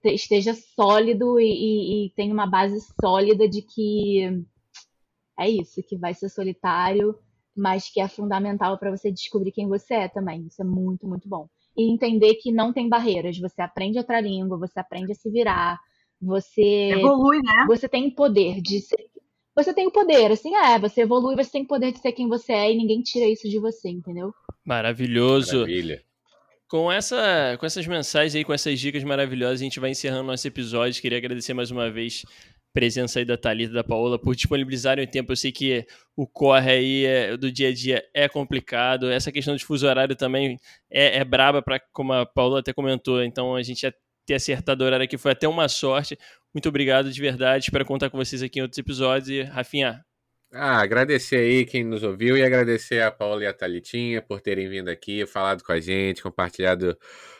esteja sólido e, e, e tenha uma base sólida de que é isso, que vai ser solitário, mas que é fundamental para você descobrir quem você é também. Isso é muito, muito bom. E entender que não tem barreiras. Você aprende outra língua, você aprende a se virar, você evolui, né? Você tem o poder de ser você tem o poder, assim, é, você evolui, você tem o poder de ser quem você é e ninguém tira isso de você, entendeu? Maravilhoso. Maravilha. Com, essa, com essas mensagens aí, com essas dicas maravilhosas, a gente vai encerrando nosso episódio. Queria agradecer mais uma vez presença aí da Thalita e da Paola por disponibilizarem o tempo. Eu sei que o corre aí é, do dia a dia é complicado. Essa questão de fuso horário também é, é braba, para como a Paola até comentou. Então a gente ter acertado o horário aqui foi até uma sorte. Muito obrigado de verdade. Espero contar com vocês aqui em outros episódios. E, Rafinha. Ah, agradecer aí quem nos ouviu e agradecer a Paola e a Thalitinha por terem vindo aqui, falado com a gente, compartilhado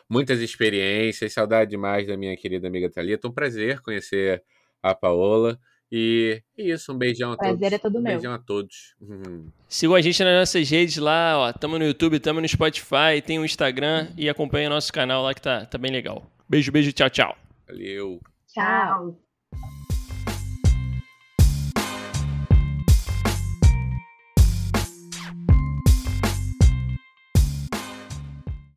muitas experiências. Saudade demais da minha querida amiga Thalita. Um prazer conhecer a Paola. E é isso, um beijão a Prazer todos. é todo um meu. beijão a todos. Uhum. Sigam a gente nas nossas redes lá, ó. Tamo no YouTube, tamo no Spotify, tem o Instagram e acompanha nosso canal lá que tá, tá bem legal. Beijo, beijo, tchau, tchau. Valeu. Tchau. Tchau.